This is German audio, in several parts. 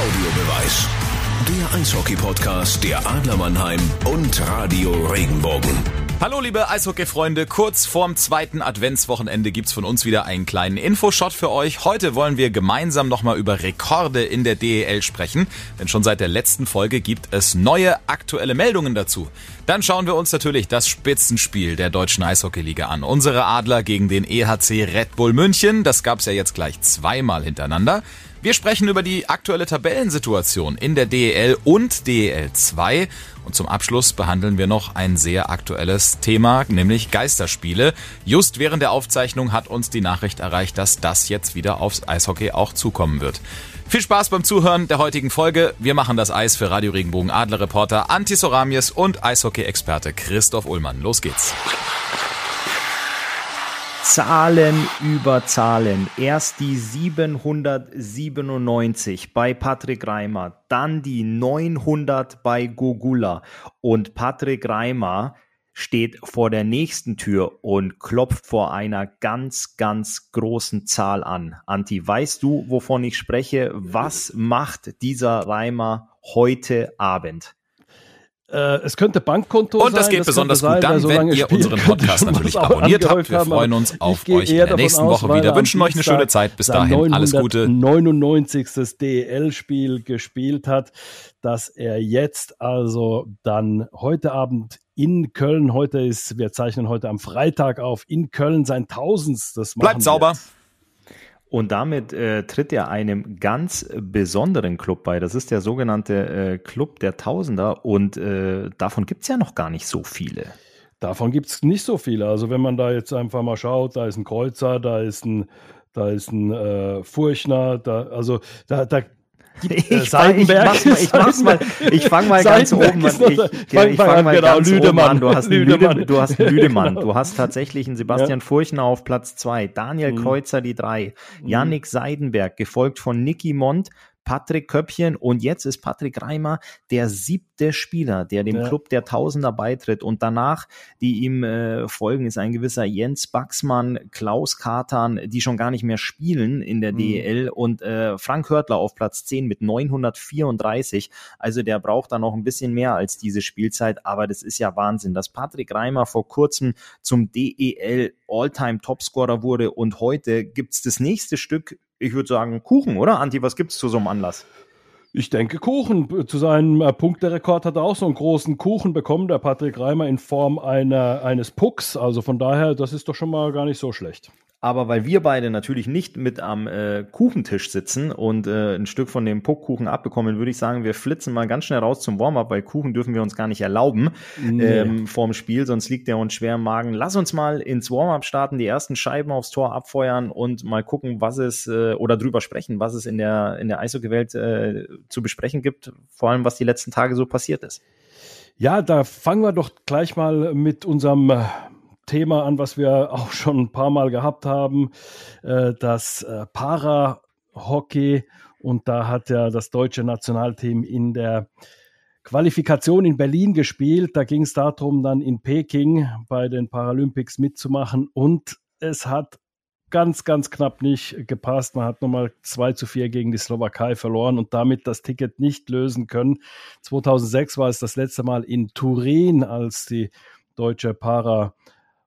Audiobeweis. Der Eishockey-Podcast der Adler Mannheim und Radio Regenbogen. Hallo liebe Eishockey-Freunde, kurz vorm zweiten Adventswochenende gibt's von uns wieder einen kleinen Infoshot für euch. Heute wollen wir gemeinsam nochmal über Rekorde in der DEL sprechen, denn schon seit der letzten Folge gibt es neue aktuelle Meldungen dazu. Dann schauen wir uns natürlich das Spitzenspiel der deutschen Eishockeyliga an. Unsere Adler gegen den EHC Red Bull München, das gab's ja jetzt gleich zweimal hintereinander. Wir sprechen über die aktuelle Tabellensituation in der DEL und DEL 2 und zum Abschluss behandeln wir noch ein sehr aktuelles Thema, nämlich Geisterspiele. Just während der Aufzeichnung hat uns die Nachricht erreicht, dass das jetzt wieder aufs Eishockey auch zukommen wird. Viel Spaß beim Zuhören der heutigen Folge. Wir machen das Eis für Radio Regenbogen Adler Reporter Anti Soramies und Eishockey-Experte Christoph Ullmann. Los geht's. Zahlen über Zahlen. Erst die 797 bei Patrick Reimer, dann die 900 bei Gogula und Patrick Reimer steht vor der nächsten Tür und klopft vor einer ganz, ganz großen Zahl an. Anti, weißt du, wovon ich spreche? Was macht dieser Reimer heute Abend? Äh, es könnte Bankkonto sein. Und das geht das besonders gut dann, wenn ihr unseren Podcast natürlich abonniert habt. Wir freuen uns auf euch in der nächsten aus, Woche wieder. Wünschen euch eine schöne Zeit. Bis dahin, alles Gute. 99. DEL-Spiel gespielt hat, dass er jetzt also dann heute Abend in Köln, heute ist, wir zeichnen heute am Freitag auf, in Köln sein tausendstes Mal. Bleibt sauber. Wird. Und damit äh, tritt er einem ganz besonderen Club bei. Das ist der sogenannte äh, Club der Tausender. Und äh, davon gibt's ja noch gar nicht so viele. Davon gibt's nicht so viele. Also wenn man da jetzt einfach mal schaut, da ist ein Kreuzer, da ist ein, da ist ein äh, Furchner, da, also da, da ich, äh, Seidenberg. Ich, ich mach's mal, ich fange mal ganz oben an. Ich, ich fang mal genau, ganz Lüdemann. oben an. Du hast, Lüdemann. Lüde, du hast Lüdemann. Genau. Du hast tatsächlich einen Sebastian ja. Furchner auf Platz zwei, Daniel mhm. Kreuzer die drei, mhm. Yannick Seidenberg, gefolgt von Nicky Mont, Patrick Köppchen und jetzt ist Patrick Reimer der siebte Spieler, der dem ja. Club der Tausender beitritt und danach, die ihm äh, folgen, ist ein gewisser Jens Baxmann, Klaus Katan, die schon gar nicht mehr spielen in der mhm. DEL und äh, Frank Hörtler auf Platz 10 mit 934. Also der braucht da noch ein bisschen mehr als diese Spielzeit, aber das ist ja Wahnsinn, dass Patrick Reimer vor kurzem zum DEL All-Time Topscorer wurde und heute gibt's das nächste Stück ich würde sagen, Kuchen, oder? Anti, was gibt's zu so einem Anlass? Ich denke Kuchen. Zu seinem äh, Punkterekord hat er auch so einen großen Kuchen bekommen, der Patrick Reimer, in Form einer, eines Pucks. Also von daher, das ist doch schon mal gar nicht so schlecht. Aber weil wir beide natürlich nicht mit am äh, Kuchentisch sitzen und äh, ein Stück von dem Puckkuchen abbekommen, würde ich sagen, wir flitzen mal ganz schnell raus zum Warm-up, weil Kuchen dürfen wir uns gar nicht erlauben nee. ähm, vorm Spiel, sonst liegt der uns schwer im Magen. Lass uns mal ins Warm-up starten, die ersten Scheiben aufs Tor abfeuern und mal gucken, was es äh, oder drüber sprechen, was es in der in der Eishockey-Welt äh, zu besprechen gibt, vor allem was die letzten Tage so passiert ist. Ja, da fangen wir doch gleich mal mit unserem Thema an, was wir auch schon ein paar Mal gehabt haben, äh, das äh, Para-Hockey. Und da hat ja das deutsche Nationalteam in der Qualifikation in Berlin gespielt. Da ging es darum, dann in Peking bei den Paralympics mitzumachen. Und es hat ganz, ganz knapp nicht gepasst. Man hat nochmal 2 zu 4 gegen die Slowakei verloren und damit das Ticket nicht lösen können. 2006 war es das letzte Mal in Turin, als die deutsche Para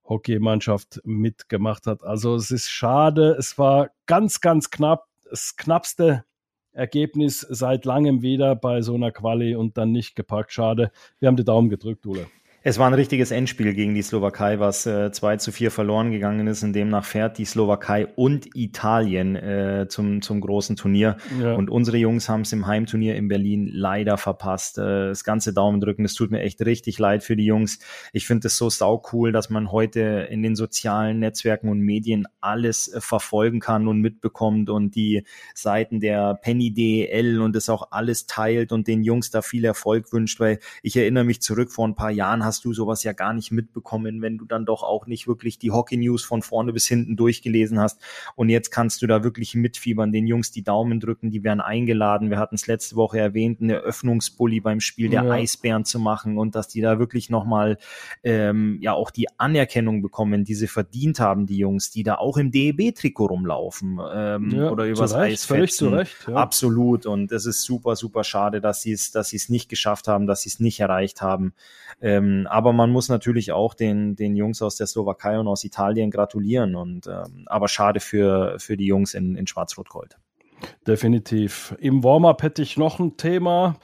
Hockeymannschaft mitgemacht hat. Also es ist schade. Es war ganz, ganz knapp. Das knappste Ergebnis seit langem wieder bei so einer Quali und dann nicht gepackt. Schade. Wir haben die Daumen gedrückt, Ule. Es war ein richtiges Endspiel gegen die Slowakei, was äh, 2 zu 4 verloren gegangen ist. Und demnach fährt die Slowakei und Italien äh, zum, zum großen Turnier. Ja. Und unsere Jungs haben es im Heimturnier in Berlin leider verpasst. Äh, das ganze Daumen drücken, das tut mir echt richtig leid für die Jungs. Ich finde es so sau cool, dass man heute in den sozialen Netzwerken und Medien alles äh, verfolgen kann und mitbekommt und die Seiten der Penny DL und das auch alles teilt und den Jungs da viel Erfolg wünscht, weil ich erinnere mich zurück vor ein paar Jahren hast du sowas ja gar nicht mitbekommen, wenn du dann doch auch nicht wirklich die Hockey News von vorne bis hinten durchgelesen hast. Und jetzt kannst du da wirklich mitfiebern, den Jungs die Daumen drücken, die werden eingeladen. Wir hatten es letzte Woche erwähnt, eine Eröffnungsbully beim Spiel der ja. Eisbären zu machen und dass die da wirklich nochmal ähm, ja auch die Anerkennung bekommen, die sie verdient haben, die Jungs, die da auch im DEB-Trikot rumlaufen ähm, ja, oder übers Eis Völlig zu Recht, ja. Absolut. Und es ist super, super schade, dass sie es, dass sie es nicht geschafft haben, dass sie es nicht erreicht haben. Ähm, aber man muss natürlich auch den, den Jungs aus der Slowakei und aus Italien gratulieren. Und ähm, aber schade für, für die Jungs in, in Schwarz-Rot-Gold. Definitiv. Im Warm-up hätte ich noch ein Thema.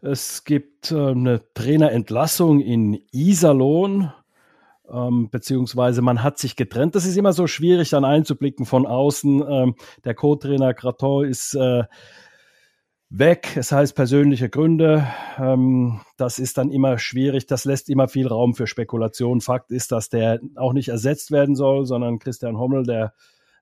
Es gibt äh, eine Trainerentlassung in Iserlohn ähm, beziehungsweise man hat sich getrennt. Das ist immer so schwierig dann einzublicken von außen. Ähm, der Co-Trainer Graton ist äh, weg, es heißt persönliche Gründe. Ähm, das ist dann immer schwierig, das lässt immer viel Raum für Spekulation. Fakt ist, dass der auch nicht ersetzt werden soll, sondern Christian Hommel, der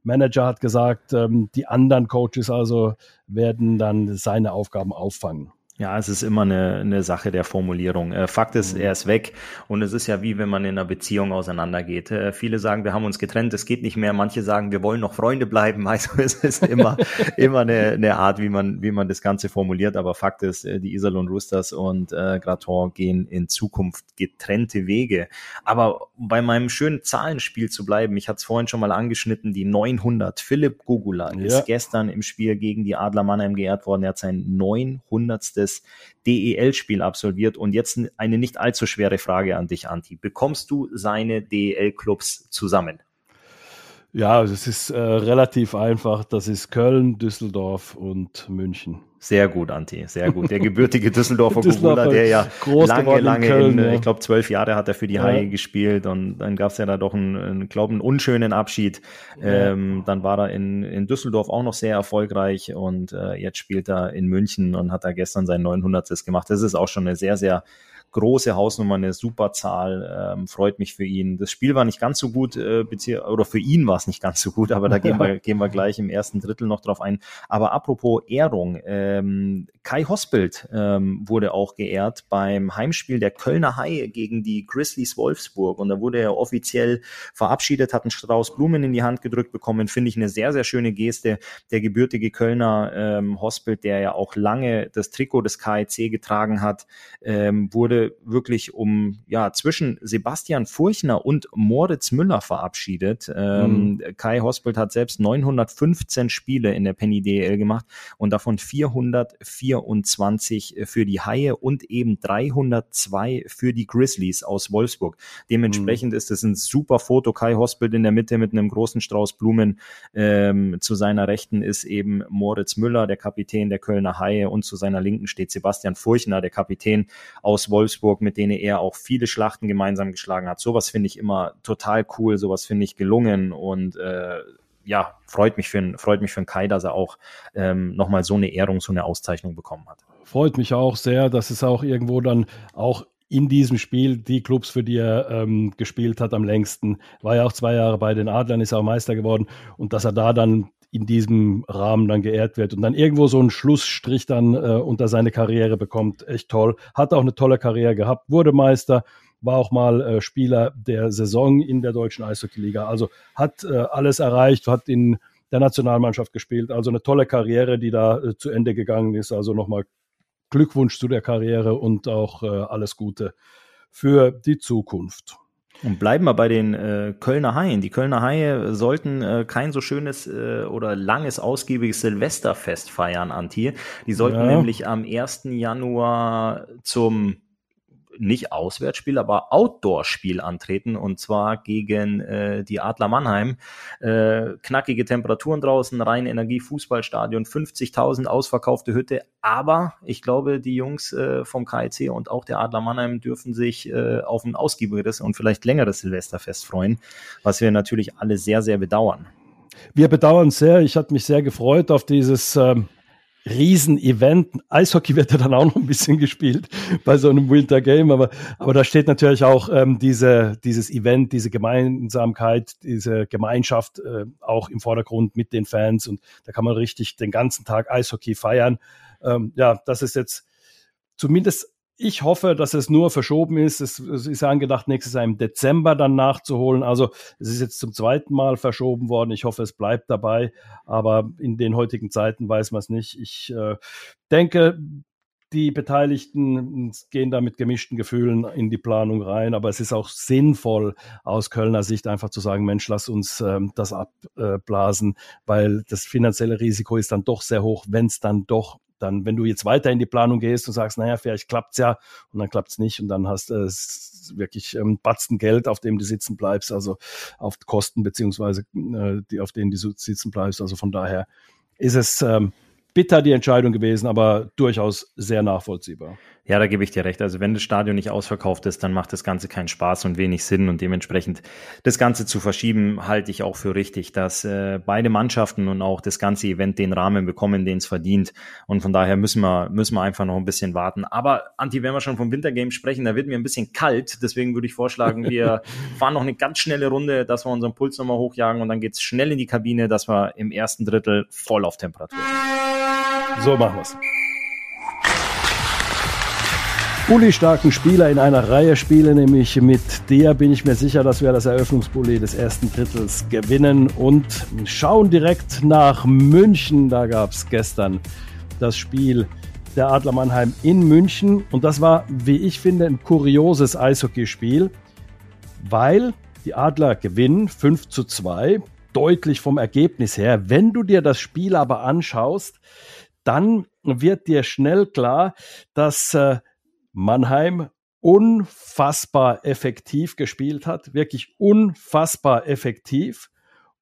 Manager, hat gesagt, ähm, die anderen Coaches also werden dann seine Aufgaben auffangen. Ja, es ist immer eine, eine Sache der Formulierung. Äh, Fakt ist, mhm. er ist weg und es ist ja wie wenn man in einer Beziehung auseinandergeht. Äh, viele sagen, wir haben uns getrennt, es geht nicht mehr. Manche sagen, wir wollen noch Freunde bleiben. Also es ist immer, immer eine, eine Art, wie man, wie man das Ganze formuliert. Aber Fakt ist, äh, die Iserlohn Roosters und äh, Graton gehen in Zukunft getrennte Wege. Aber bei meinem schönen Zahlenspiel zu bleiben, ich hatte es vorhin schon mal angeschnitten, die 900. Philipp Gugula ja. ist gestern im Spiel gegen die Adler Mannheim geehrt worden. Er hat sein 900 das DEL-Spiel absolviert. Und jetzt eine nicht allzu schwere Frage an dich, Anti. Bekommst du seine DEL-Clubs zusammen? Ja, es ist äh, relativ einfach. Das ist Köln, Düsseldorf und München. Sehr gut, Anti, sehr gut. Der gebürtige Düsseldorfer Gugula, der ja lange, lange, in, Köln, in, ja. ich glaube, zwölf Jahre hat er für die ja. Haie gespielt und dann gab es ja da doch einen, einen glaube einen unschönen Abschied. Ja. Ähm, dann war er in, in Düsseldorf auch noch sehr erfolgreich und äh, jetzt spielt er in München und hat da gestern sein 900. gemacht. Das ist auch schon eine sehr, sehr große Hausnummer, eine super Zahl, ähm, freut mich für ihn. Das Spiel war nicht ganz so gut, äh, oder für ihn war es nicht ganz so gut, aber da gehen wir, gehen wir gleich im ersten Drittel noch drauf ein. Aber apropos Ehrung, ähm, Kai Hospelt ähm, wurde auch geehrt beim Heimspiel der Kölner Haie gegen die Grizzlies Wolfsburg und da wurde er offiziell verabschiedet, hat einen Strauß Blumen in die Hand gedrückt bekommen, finde ich eine sehr, sehr schöne Geste. Der gebürtige Kölner ähm, Hospelt, der ja auch lange das Trikot des KIC getragen hat, ähm, wurde wirklich um ja zwischen Sebastian Furchner und Moritz Müller verabschiedet. Ähm, mhm. Kai Hospelt hat selbst 915 Spiele in der Penny DL gemacht und davon 424 für die Haie und eben 302 für die Grizzlies aus Wolfsburg. Dementsprechend mhm. ist es ein super Foto. Kai Hospelt in der Mitte mit einem großen Strauß Blumen. Ähm, zu seiner Rechten ist eben Moritz Müller, der Kapitän der Kölner Haie und zu seiner Linken steht Sebastian Furchner, der Kapitän aus Wolfsburg. Wolfsburg, mit denen er auch viele Schlachten gemeinsam geschlagen hat. Sowas finde ich immer total cool, sowas finde ich gelungen und äh, ja, freut mich für, freut mich für einen Kai, dass er auch ähm, nochmal so eine Ehrung, so eine Auszeichnung bekommen hat. Freut mich auch sehr, dass es auch irgendwo dann auch in diesem Spiel die Clubs, für die er ähm, gespielt hat am längsten. War ja auch zwei Jahre bei den Adlern, ist auch Meister geworden. Und dass er da dann in diesem Rahmen dann geehrt wird und dann irgendwo so einen Schlussstrich dann äh, unter seine Karriere bekommt. Echt toll. Hat auch eine tolle Karriere gehabt, wurde Meister, war auch mal äh, Spieler der Saison in der deutschen Eishockeyliga. Also hat äh, alles erreicht, hat in der Nationalmannschaft gespielt. Also eine tolle Karriere, die da äh, zu Ende gegangen ist. Also nochmal Glückwunsch zu der Karriere und auch äh, alles Gute für die Zukunft. Und bleiben wir bei den äh, Kölner Haien. Die Kölner Haie sollten äh, kein so schönes äh, oder langes, ausgiebiges Silvesterfest feiern, Anti. Die sollten ja. nämlich am 1. Januar zum nicht Auswärtsspiel, aber Outdoor-Spiel antreten und zwar gegen äh, die Adler Mannheim. Äh, knackige Temperaturen draußen, rein Energie, Fußballstadion, 50.000 ausverkaufte Hütte. Aber ich glaube, die Jungs äh, vom KIC und auch der Adler Mannheim dürfen sich äh, auf ein ausgiebigeres und vielleicht längeres Silvesterfest freuen, was wir natürlich alle sehr, sehr bedauern. Wir bedauern sehr. Ich hatte mich sehr gefreut auf dieses ähm, Riesen-Event. Eishockey wird ja dann auch noch ein bisschen gespielt bei so einem Winter Game, aber, aber da steht natürlich auch ähm, diese, dieses Event, diese Gemeinsamkeit, diese Gemeinschaft äh, auch im Vordergrund mit den Fans und da kann man richtig den ganzen Tag Eishockey feiern. Ähm, ja, das ist jetzt zumindest ich hoffe, dass es nur verschoben ist. Es, es, ist angedacht, nächstes Jahr im Dezember dann nachzuholen. Also es ist jetzt zum zweiten Mal verschoben worden. Ich hoffe, es bleibt dabei. Aber in den heutigen Zeiten weiß man es nicht. Ich äh, denke, die Beteiligten gehen da mit gemischten Gefühlen in die Planung rein, aber es ist auch sinnvoll aus Kölner Sicht einfach zu sagen, Mensch, lass uns ähm, das abblasen, weil das finanzielle Risiko ist dann doch sehr hoch, wenn es dann doch dann, wenn du jetzt weiter in die Planung gehst und sagst, naja, vielleicht klappt's ja und dann klappt's nicht und dann hast du äh, wirklich ähm, Batzen Geld, auf dem du sitzen bleibst, also auf Kosten beziehungsweise äh, die, auf denen du sitzen bleibst. Also von daher ist es ähm, bitter die Entscheidung gewesen, aber durchaus sehr nachvollziehbar. Ja, da gebe ich dir recht. Also wenn das Stadion nicht ausverkauft ist, dann macht das Ganze keinen Spaß und wenig Sinn und dementsprechend das Ganze zu verschieben, halte ich auch für richtig, dass äh, beide Mannschaften und auch das ganze Event den Rahmen bekommen, den es verdient und von daher müssen wir müssen wir einfach noch ein bisschen warten. Aber Anti, wenn wir schon vom Wintergame sprechen, da wird mir ein bisschen kalt, deswegen würde ich vorschlagen, wir fahren noch eine ganz schnelle Runde, dass wir unseren Puls nochmal hochjagen und dann geht's schnell in die Kabine, dass wir im ersten Drittel voll auf Temperatur sind. So machen wir's. Bulli-starken Spieler in einer Reihe spiele, nämlich mit der bin ich mir sicher, dass wir das Eröffnungsbully des ersten Drittels gewinnen und schauen direkt nach München. Da gab es gestern das Spiel der Adler Mannheim in München und das war, wie ich finde, ein kurioses Eishockeyspiel, weil die Adler gewinnen 5 zu 2, deutlich vom Ergebnis her. Wenn du dir das Spiel aber anschaust, dann wird dir schnell klar, dass äh, Mannheim unfassbar effektiv gespielt hat, wirklich unfassbar effektiv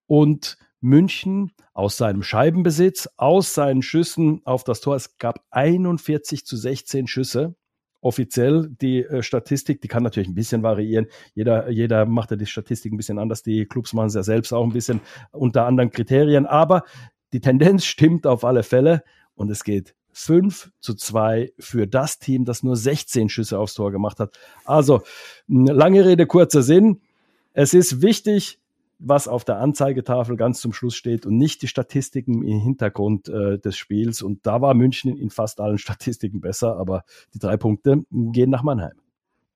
und München aus seinem Scheibenbesitz, aus seinen Schüssen auf das Tor, es gab 41 zu 16 Schüsse. Offiziell die äh, Statistik, die kann natürlich ein bisschen variieren. Jeder, jeder macht ja die Statistik ein bisschen anders. Die Clubs machen es ja selbst auch ein bisschen unter anderen Kriterien. Aber die Tendenz stimmt auf alle Fälle und es geht 5 zu 2 für das Team, das nur 16 Schüsse aufs Tor gemacht hat. Also, lange Rede, kurzer Sinn. Es ist wichtig, was auf der Anzeigetafel ganz zum Schluss steht und nicht die Statistiken im Hintergrund äh, des Spiels. Und da war München in fast allen Statistiken besser, aber die drei Punkte gehen nach Mannheim.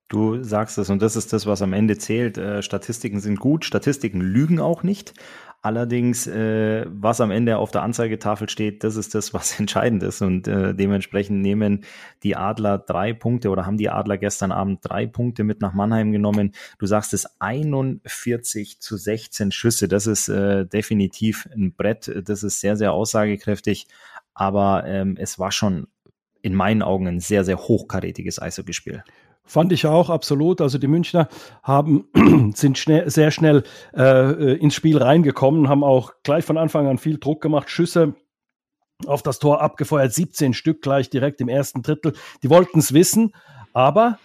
Du sagst es und das ist das, was am Ende zählt. Äh, Statistiken sind gut, Statistiken lügen auch nicht. Allerdings, äh, was am Ende auf der Anzeigetafel steht, das ist das, was entscheidend ist. Und äh, dementsprechend nehmen die Adler drei Punkte oder haben die Adler gestern Abend drei Punkte mit nach Mannheim genommen. Du sagst es 41 zu 16 Schüsse. Das ist äh, definitiv ein Brett. Das ist sehr, sehr aussagekräftig. Aber ähm, es war schon in meinen Augen ein sehr, sehr hochkarätiges Eishockeyspiel. Fand ich auch absolut. Also die Münchner haben, sind schnell, sehr schnell äh, ins Spiel reingekommen, haben auch gleich von Anfang an viel Druck gemacht, Schüsse auf das Tor abgefeuert, 17 Stück gleich direkt im ersten Drittel. Die wollten es wissen, aber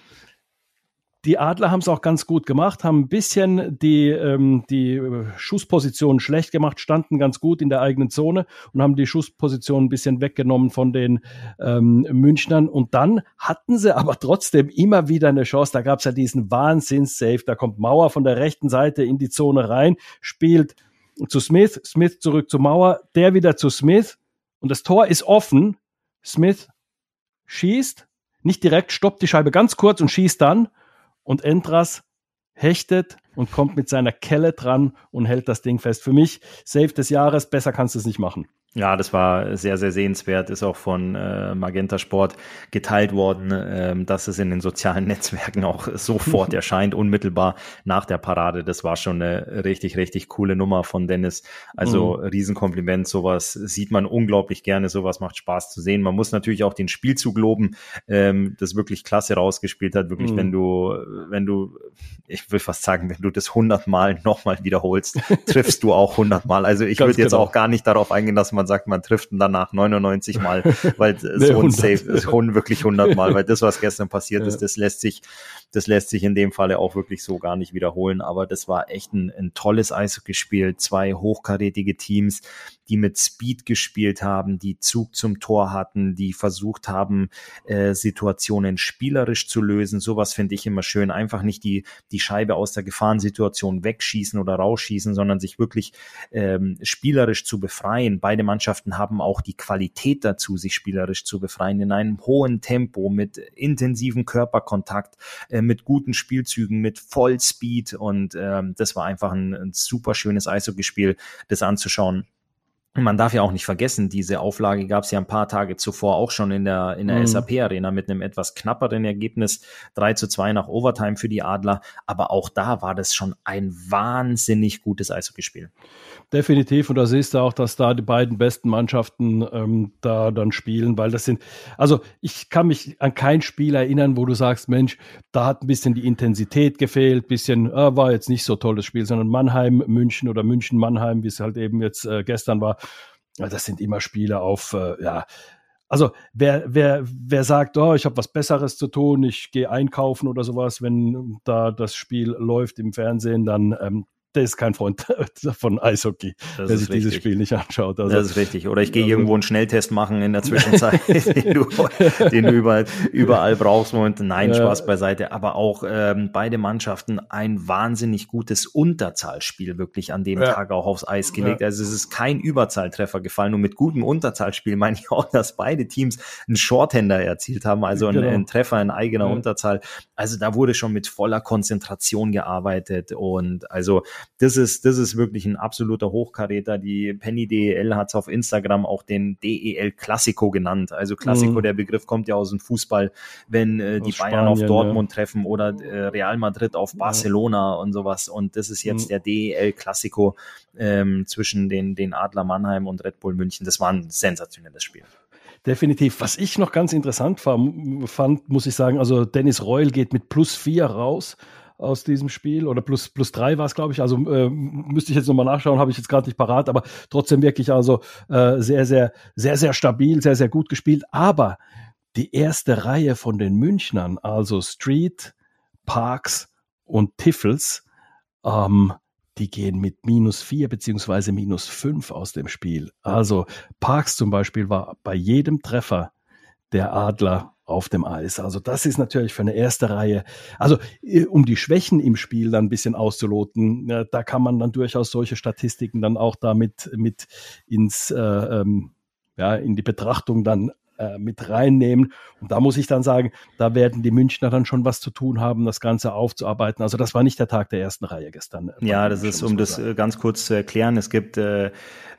die Adler haben es auch ganz gut gemacht, haben ein bisschen die, ähm, die Schusspositionen schlecht gemacht, standen ganz gut in der eigenen Zone und haben die Schusspositionen ein bisschen weggenommen von den ähm, Münchnern. Und dann hatten sie aber trotzdem immer wieder eine Chance. Da gab es ja diesen Wahnsinns-Safe. Da kommt Mauer von der rechten Seite in die Zone rein, spielt zu Smith, Smith zurück zu Mauer, der wieder zu Smith und das Tor ist offen. Smith schießt, nicht direkt, stoppt die Scheibe ganz kurz und schießt dann und Entras hechtet und kommt mit seiner Kelle dran und hält das Ding fest. Für mich Safe des Jahres, besser kannst du es nicht machen. Ja, das war sehr, sehr sehenswert, ist auch von äh, Magenta Sport geteilt worden, ähm, dass es in den sozialen Netzwerken auch sofort erscheint, unmittelbar nach der Parade. Das war schon eine richtig, richtig coole Nummer von Dennis. Also mhm. Riesenkompliment, sowas sieht man unglaublich gerne, sowas macht Spaß zu sehen. Man muss natürlich auch den Spielzug loben, ähm, das wirklich klasse rausgespielt hat. Wirklich, mhm. wenn du, wenn du, ich will fast sagen, wenn du das hundertmal nochmal wiederholst, triffst du auch hundertmal. Also ich würde jetzt genau. auch gar nicht darauf eingehen, dass man man sagt, man trifft ihn danach 99 Mal, weil nee, so ein Safe ist wirklich 100 Mal, weil das, was gestern passiert ja. ist, das lässt sich, das lässt sich in dem Falle auch wirklich so gar nicht wiederholen. Aber das war echt ein, ein tolles Eishockey-Spiel, zwei hochkarätige Teams, die mit Speed gespielt haben, die Zug zum Tor hatten, die versucht haben, äh, Situationen spielerisch zu lösen. Sowas finde ich immer schön. Einfach nicht die, die Scheibe aus der Gefahrensituation wegschießen oder rausschießen, sondern sich wirklich ähm, spielerisch zu befreien. Beide Mannschaften haben auch die Qualität dazu, sich spielerisch zu befreien, in einem hohen Tempo, mit intensivem Körperkontakt, äh, mit guten Spielzügen, mit Vollspeed. Und ähm, das war einfach ein, ein super schönes Eishockeyspiel, das anzuschauen man darf ja auch nicht vergessen, diese Auflage gab es ja ein paar Tage zuvor auch schon in der, in der mhm. SAP-Arena mit einem etwas knapperen Ergebnis. 3 zu 2 nach Overtime für die Adler. Aber auch da war das schon ein wahnsinnig gutes Eishockeyspiel. Definitiv. Und da siehst du auch, dass da die beiden besten Mannschaften ähm, da dann spielen, weil das sind, also ich kann mich an kein Spiel erinnern, wo du sagst, Mensch, da hat ein bisschen die Intensität gefehlt, bisschen, äh, war jetzt nicht so tolles Spiel, sondern Mannheim, München oder München, Mannheim, wie es halt eben jetzt äh, gestern war das sind immer Spiele auf, äh, ja, also wer, wer, wer sagt, oh, ich habe was Besseres zu tun, ich gehe einkaufen oder sowas, wenn da das Spiel läuft im Fernsehen, dann ähm, der ist kein Freund von Eishockey, das der sich richtig. dieses Spiel nicht anschaut. Also, das ist richtig. Oder ich gehe also, irgendwo einen Schnelltest machen in der Zwischenzeit, den, du, den du überall, überall brauchst. Und nein, ja. Spaß beiseite. Aber auch ähm, beide Mannschaften ein wahnsinnig gutes Unterzahlspiel wirklich an dem ja. Tag auch aufs Eis gelegt. Ja. Also es ist kein Überzahltreffer gefallen. Und mit gutem Unterzahlspiel meine ich auch, dass beide Teams einen Shorthänder erzielt haben, also genau. einen, einen, Treffer in eigener Unterzahl. Also da wurde schon mit voller Konzentration gearbeitet. Und also das ist, das ist wirklich ein absoluter Hochkaräter. Die Penny DEL hat es auf Instagram auch den DEL Classico genannt. Also Classico, mhm. der Begriff kommt ja aus dem Fußball, wenn äh, die Bayern Spanien, auf Dortmund ja. treffen oder äh, Real Madrid auf Barcelona ja. und sowas. Und das ist jetzt mhm. der DEL Classico ähm, zwischen den, den Adler Mannheim und Red Bull München. Das war ein sensationelles Spiel. Definitiv. Was ich noch ganz interessant fand, muss ich sagen, also Dennis Reul geht mit plus vier raus aus diesem Spiel oder plus, plus drei war es, glaube ich. Also äh, müsste ich jetzt nochmal nachschauen, habe ich jetzt gerade nicht parat, aber trotzdem wirklich also äh, sehr, sehr, sehr, sehr stabil, sehr, sehr gut gespielt. Aber die erste Reihe von den Münchnern, also Street, Parks und Tiffels, ähm, die gehen mit minus vier beziehungsweise minus fünf aus dem Spiel. Also Parks zum Beispiel war bei jedem Treffer der Adler auf dem Eis. Also das ist natürlich für eine erste Reihe. Also äh, um die Schwächen im Spiel dann ein bisschen auszuloten, da kann man dann durchaus solche Statistiken dann auch damit mit ins äh, ähm, ja in die Betrachtung dann äh, mit reinnehmen. Und da muss ich dann sagen, da werden die Münchner dann schon was zu tun haben, das Ganze aufzuarbeiten. Also das war nicht der Tag der ersten Reihe gestern. Ja, das ist, um das sagen. ganz kurz zu erklären, es gibt äh,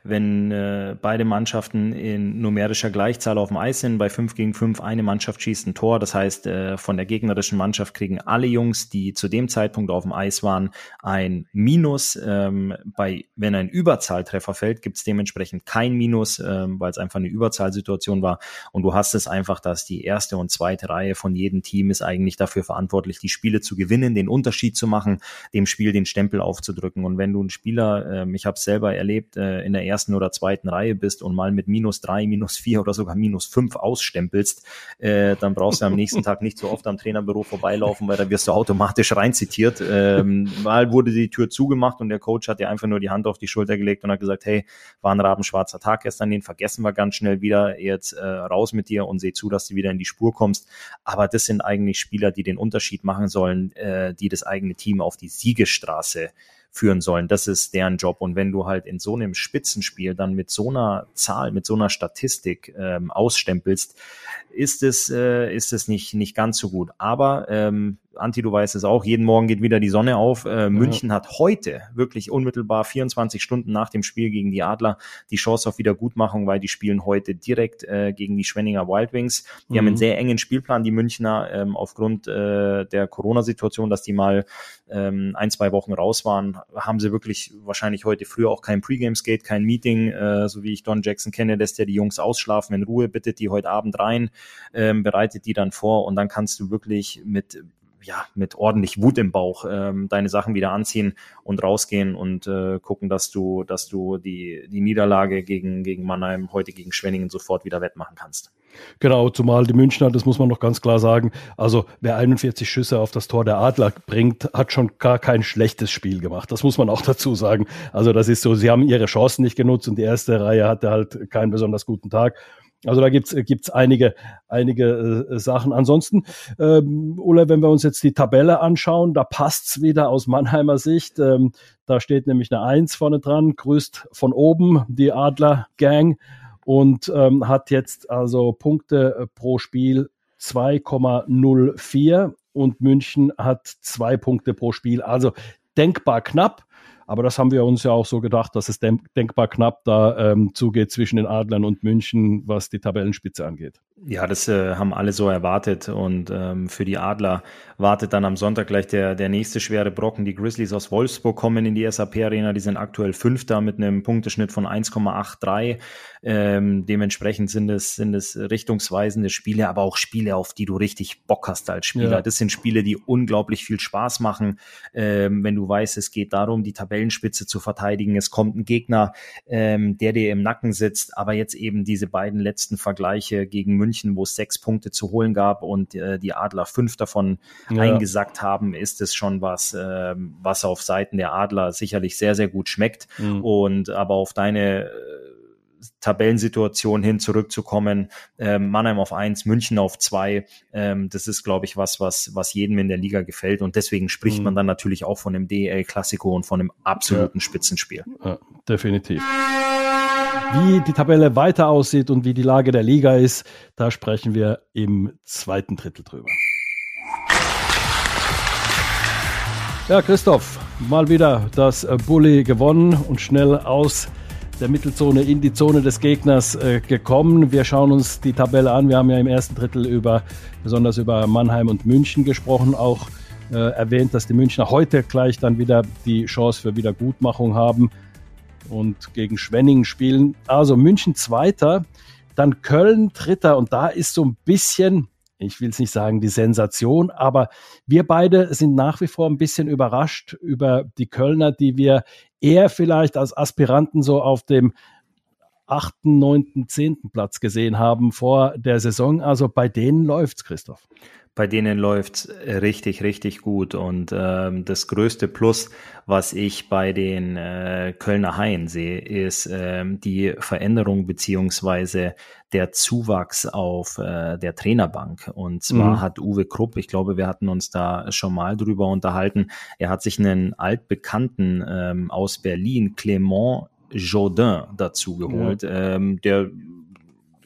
wenn äh, beide Mannschaften in numerischer Gleichzahl auf dem Eis sind, bei 5 gegen 5 eine Mannschaft schießt ein Tor. Das heißt, äh, von der gegnerischen Mannschaft kriegen alle Jungs, die zu dem Zeitpunkt auf dem Eis waren, ein Minus. Ähm, bei, wenn ein Überzahltreffer fällt, gibt es dementsprechend kein Minus, ähm, weil es einfach eine Überzahlsituation war. Und du hast es einfach, dass die erste und zweite Reihe von jedem Team ist eigentlich dafür verantwortlich, die Spiele zu gewinnen, den Unterschied zu machen, dem Spiel den Stempel aufzudrücken. Und wenn du ein Spieler, äh, ich habe es selber erlebt, äh, in der ersten oder zweiten Reihe bist und mal mit minus drei, minus vier oder sogar minus fünf ausstempelst, äh, dann brauchst du am nächsten Tag nicht so oft am Trainerbüro vorbeilaufen, weil da wirst du automatisch reinzitiert. Ähm, mal wurde die Tür zugemacht und der Coach hat dir einfach nur die Hand auf die Schulter gelegt und hat gesagt, hey, war ein rabenschwarzer Tag gestern, den vergessen wir ganz schnell wieder, jetzt äh, raus mit dir und seh zu, dass du wieder in die Spur kommst. Aber das sind eigentlich Spieler, die den Unterschied machen sollen, äh, die das eigene Team auf die Siegesstraße führen sollen. Das ist deren Job. Und wenn du halt in so einem Spitzenspiel dann mit so einer Zahl, mit so einer Statistik ähm, ausstempelst, ist es, äh, ist es nicht, nicht ganz so gut. Aber ähm, Anti, du weißt es auch, jeden Morgen geht wieder die Sonne auf. Äh, München hat heute wirklich unmittelbar 24 Stunden nach dem Spiel gegen die Adler die Chance auf Wiedergutmachung, weil die spielen heute direkt äh, gegen die Schwenninger Wild Wings. Die mhm. haben einen mhm. sehr engen Spielplan, die Münchner, ähm, aufgrund äh, der Corona-Situation, dass die mal ähm, ein, zwei Wochen raus waren, haben sie wirklich wahrscheinlich heute früher auch kein Pre-Game-Skate, kein Meeting, äh, so wie ich Don Jackson kenne, lässt ja die Jungs ausschlafen in Ruhe, bittet die heute Abend rein, ähm, bereitet die dann vor und dann kannst du wirklich mit ja, mit ordentlich Wut im Bauch ähm, deine Sachen wieder anziehen und rausgehen und äh, gucken, dass du, dass du die, die Niederlage gegen, gegen Mannheim, heute gegen Schwenningen sofort wieder wettmachen kannst. Genau, zumal die Münchner, das muss man noch ganz klar sagen, also wer 41 Schüsse auf das Tor der Adler bringt, hat schon gar kein schlechtes Spiel gemacht. Das muss man auch dazu sagen. Also das ist so, sie haben ihre Chancen nicht genutzt und die erste Reihe hatte halt keinen besonders guten Tag. Also da gibt's gibt's einige, einige äh, Sachen. Ansonsten, ähm, Ulla, wenn wir uns jetzt die Tabelle anschauen, da passt's wieder aus Mannheimer Sicht. Ähm, da steht nämlich eine Eins vorne dran, grüßt von oben die Adler Gang und ähm, hat jetzt also Punkte äh, pro Spiel 2,04 und München hat zwei Punkte pro Spiel. Also denkbar knapp. Aber das haben wir uns ja auch so gedacht, dass es denkbar knapp da ähm, zugeht zwischen den Adlern und München, was die Tabellenspitze angeht. Ja, das äh, haben alle so erwartet. Und ähm, für die Adler wartet dann am Sonntag gleich der, der nächste schwere Brocken. Die Grizzlies aus Wolfsburg kommen in die SAP-Arena. Die sind aktuell Fünfter mit einem Punkteschnitt von 1,83. Ähm, dementsprechend sind es, sind es richtungsweisende Spiele, aber auch Spiele, auf die du richtig Bock hast als Spieler. Ja. Das sind Spiele, die unglaublich viel Spaß machen, ähm, wenn du weißt, es geht darum, die Tabellenspitze zu verteidigen. Es kommt ein Gegner, ähm, der dir im Nacken sitzt, aber jetzt eben diese beiden letzten Vergleiche gegen München, wo es sechs Punkte zu holen gab und äh, die Adler fünf davon ja. eingesackt haben, ist es schon was, äh, was auf Seiten der Adler sicherlich sehr, sehr gut schmeckt. Mhm. Und aber auf deine Tabellensituation hin zurückzukommen. Ähm, Mannheim auf eins, München auf zwei. Ähm, das ist, glaube ich, was, was, was jedem in der Liga gefällt. Und deswegen spricht mhm. man dann natürlich auch von dem DEL-Klassiko und von einem absoluten ja. Spitzenspiel. Ja, definitiv. Wie die Tabelle weiter aussieht und wie die Lage der Liga ist, da sprechen wir im zweiten Drittel drüber. Ja, Christoph, mal wieder das Bulli gewonnen und schnell aus der Mittelzone in die Zone des Gegners äh, gekommen. Wir schauen uns die Tabelle an. Wir haben ja im ersten Drittel über, besonders über Mannheim und München gesprochen, auch äh, erwähnt, dass die Münchner heute gleich dann wieder die Chance für Wiedergutmachung haben und gegen Schwenningen spielen. Also München Zweiter, dann Köln Dritter und da ist so ein bisschen, ich will es nicht sagen die Sensation, aber wir beide sind nach wie vor ein bisschen überrascht über die Kölner, die wir eher vielleicht als Aspiranten so auf dem achten, neunten, zehnten Platz gesehen haben vor der Saison. Also bei denen läuft's, Christoph bei denen läuft richtig, richtig gut. Und ähm, das größte Plus, was ich bei den äh, Kölner Haien sehe, ist ähm, die Veränderung beziehungsweise der Zuwachs auf äh, der Trainerbank. Und zwar mhm. hat Uwe Krupp, ich glaube, wir hatten uns da schon mal drüber unterhalten, er hat sich einen altbekannten ähm, aus Berlin, Clément Jourdain, dazu geholt, mhm. ähm, der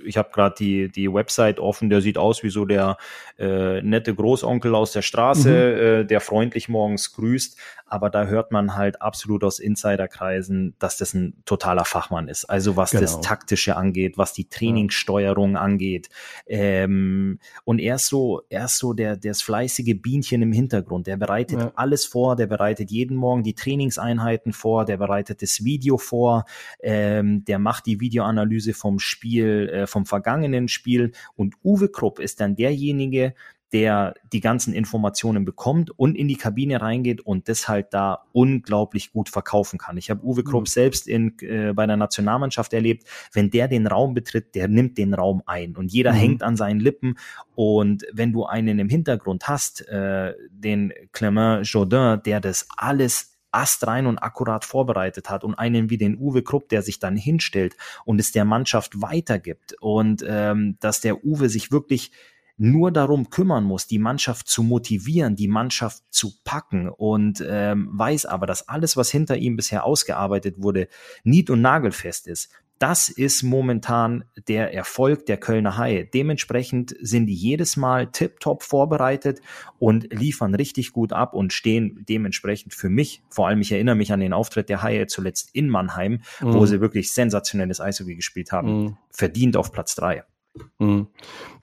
ich habe gerade die, die Website offen, der sieht aus wie so der äh, nette Großonkel aus der Straße, mhm. äh, der freundlich morgens grüßt. Aber da hört man halt absolut aus Insiderkreisen, dass das ein totaler Fachmann ist. Also was genau. das Taktische angeht, was die Trainingssteuerung ja. angeht. Ähm, und er ist so, er ist so der, der fleißige Bienchen im Hintergrund. Der bereitet ja. alles vor, der bereitet jeden Morgen die Trainingseinheiten vor, der bereitet das Video vor, ähm, der macht die Videoanalyse vom Spiel, äh, vom vergangenen Spiel. Und Uwe Krupp ist dann derjenige, der die ganzen Informationen bekommt und in die Kabine reingeht und das halt da unglaublich gut verkaufen kann. Ich habe Uwe Krupp mhm. selbst in, äh, bei der Nationalmannschaft erlebt, wenn der den Raum betritt, der nimmt den Raum ein und jeder mhm. hängt an seinen Lippen und wenn du einen im Hintergrund hast, äh, den Clement Jourdain, der das alles astrein und akkurat vorbereitet hat und einen wie den Uwe Krupp, der sich dann hinstellt und es der Mannschaft weitergibt und ähm, dass der Uwe sich wirklich nur darum kümmern muss, die Mannschaft zu motivieren, die Mannschaft zu packen und ähm, weiß aber, dass alles, was hinter ihm bisher ausgearbeitet wurde, nied- und nagelfest ist. Das ist momentan der Erfolg der Kölner Haie. Dementsprechend sind die jedes Mal tiptop vorbereitet und liefern richtig gut ab und stehen dementsprechend für mich, vor allem ich erinnere mich an den Auftritt der Haie zuletzt in Mannheim, mhm. wo sie wirklich sensationelles Eishockey gespielt haben, mhm. verdient auf Platz drei. Mhm.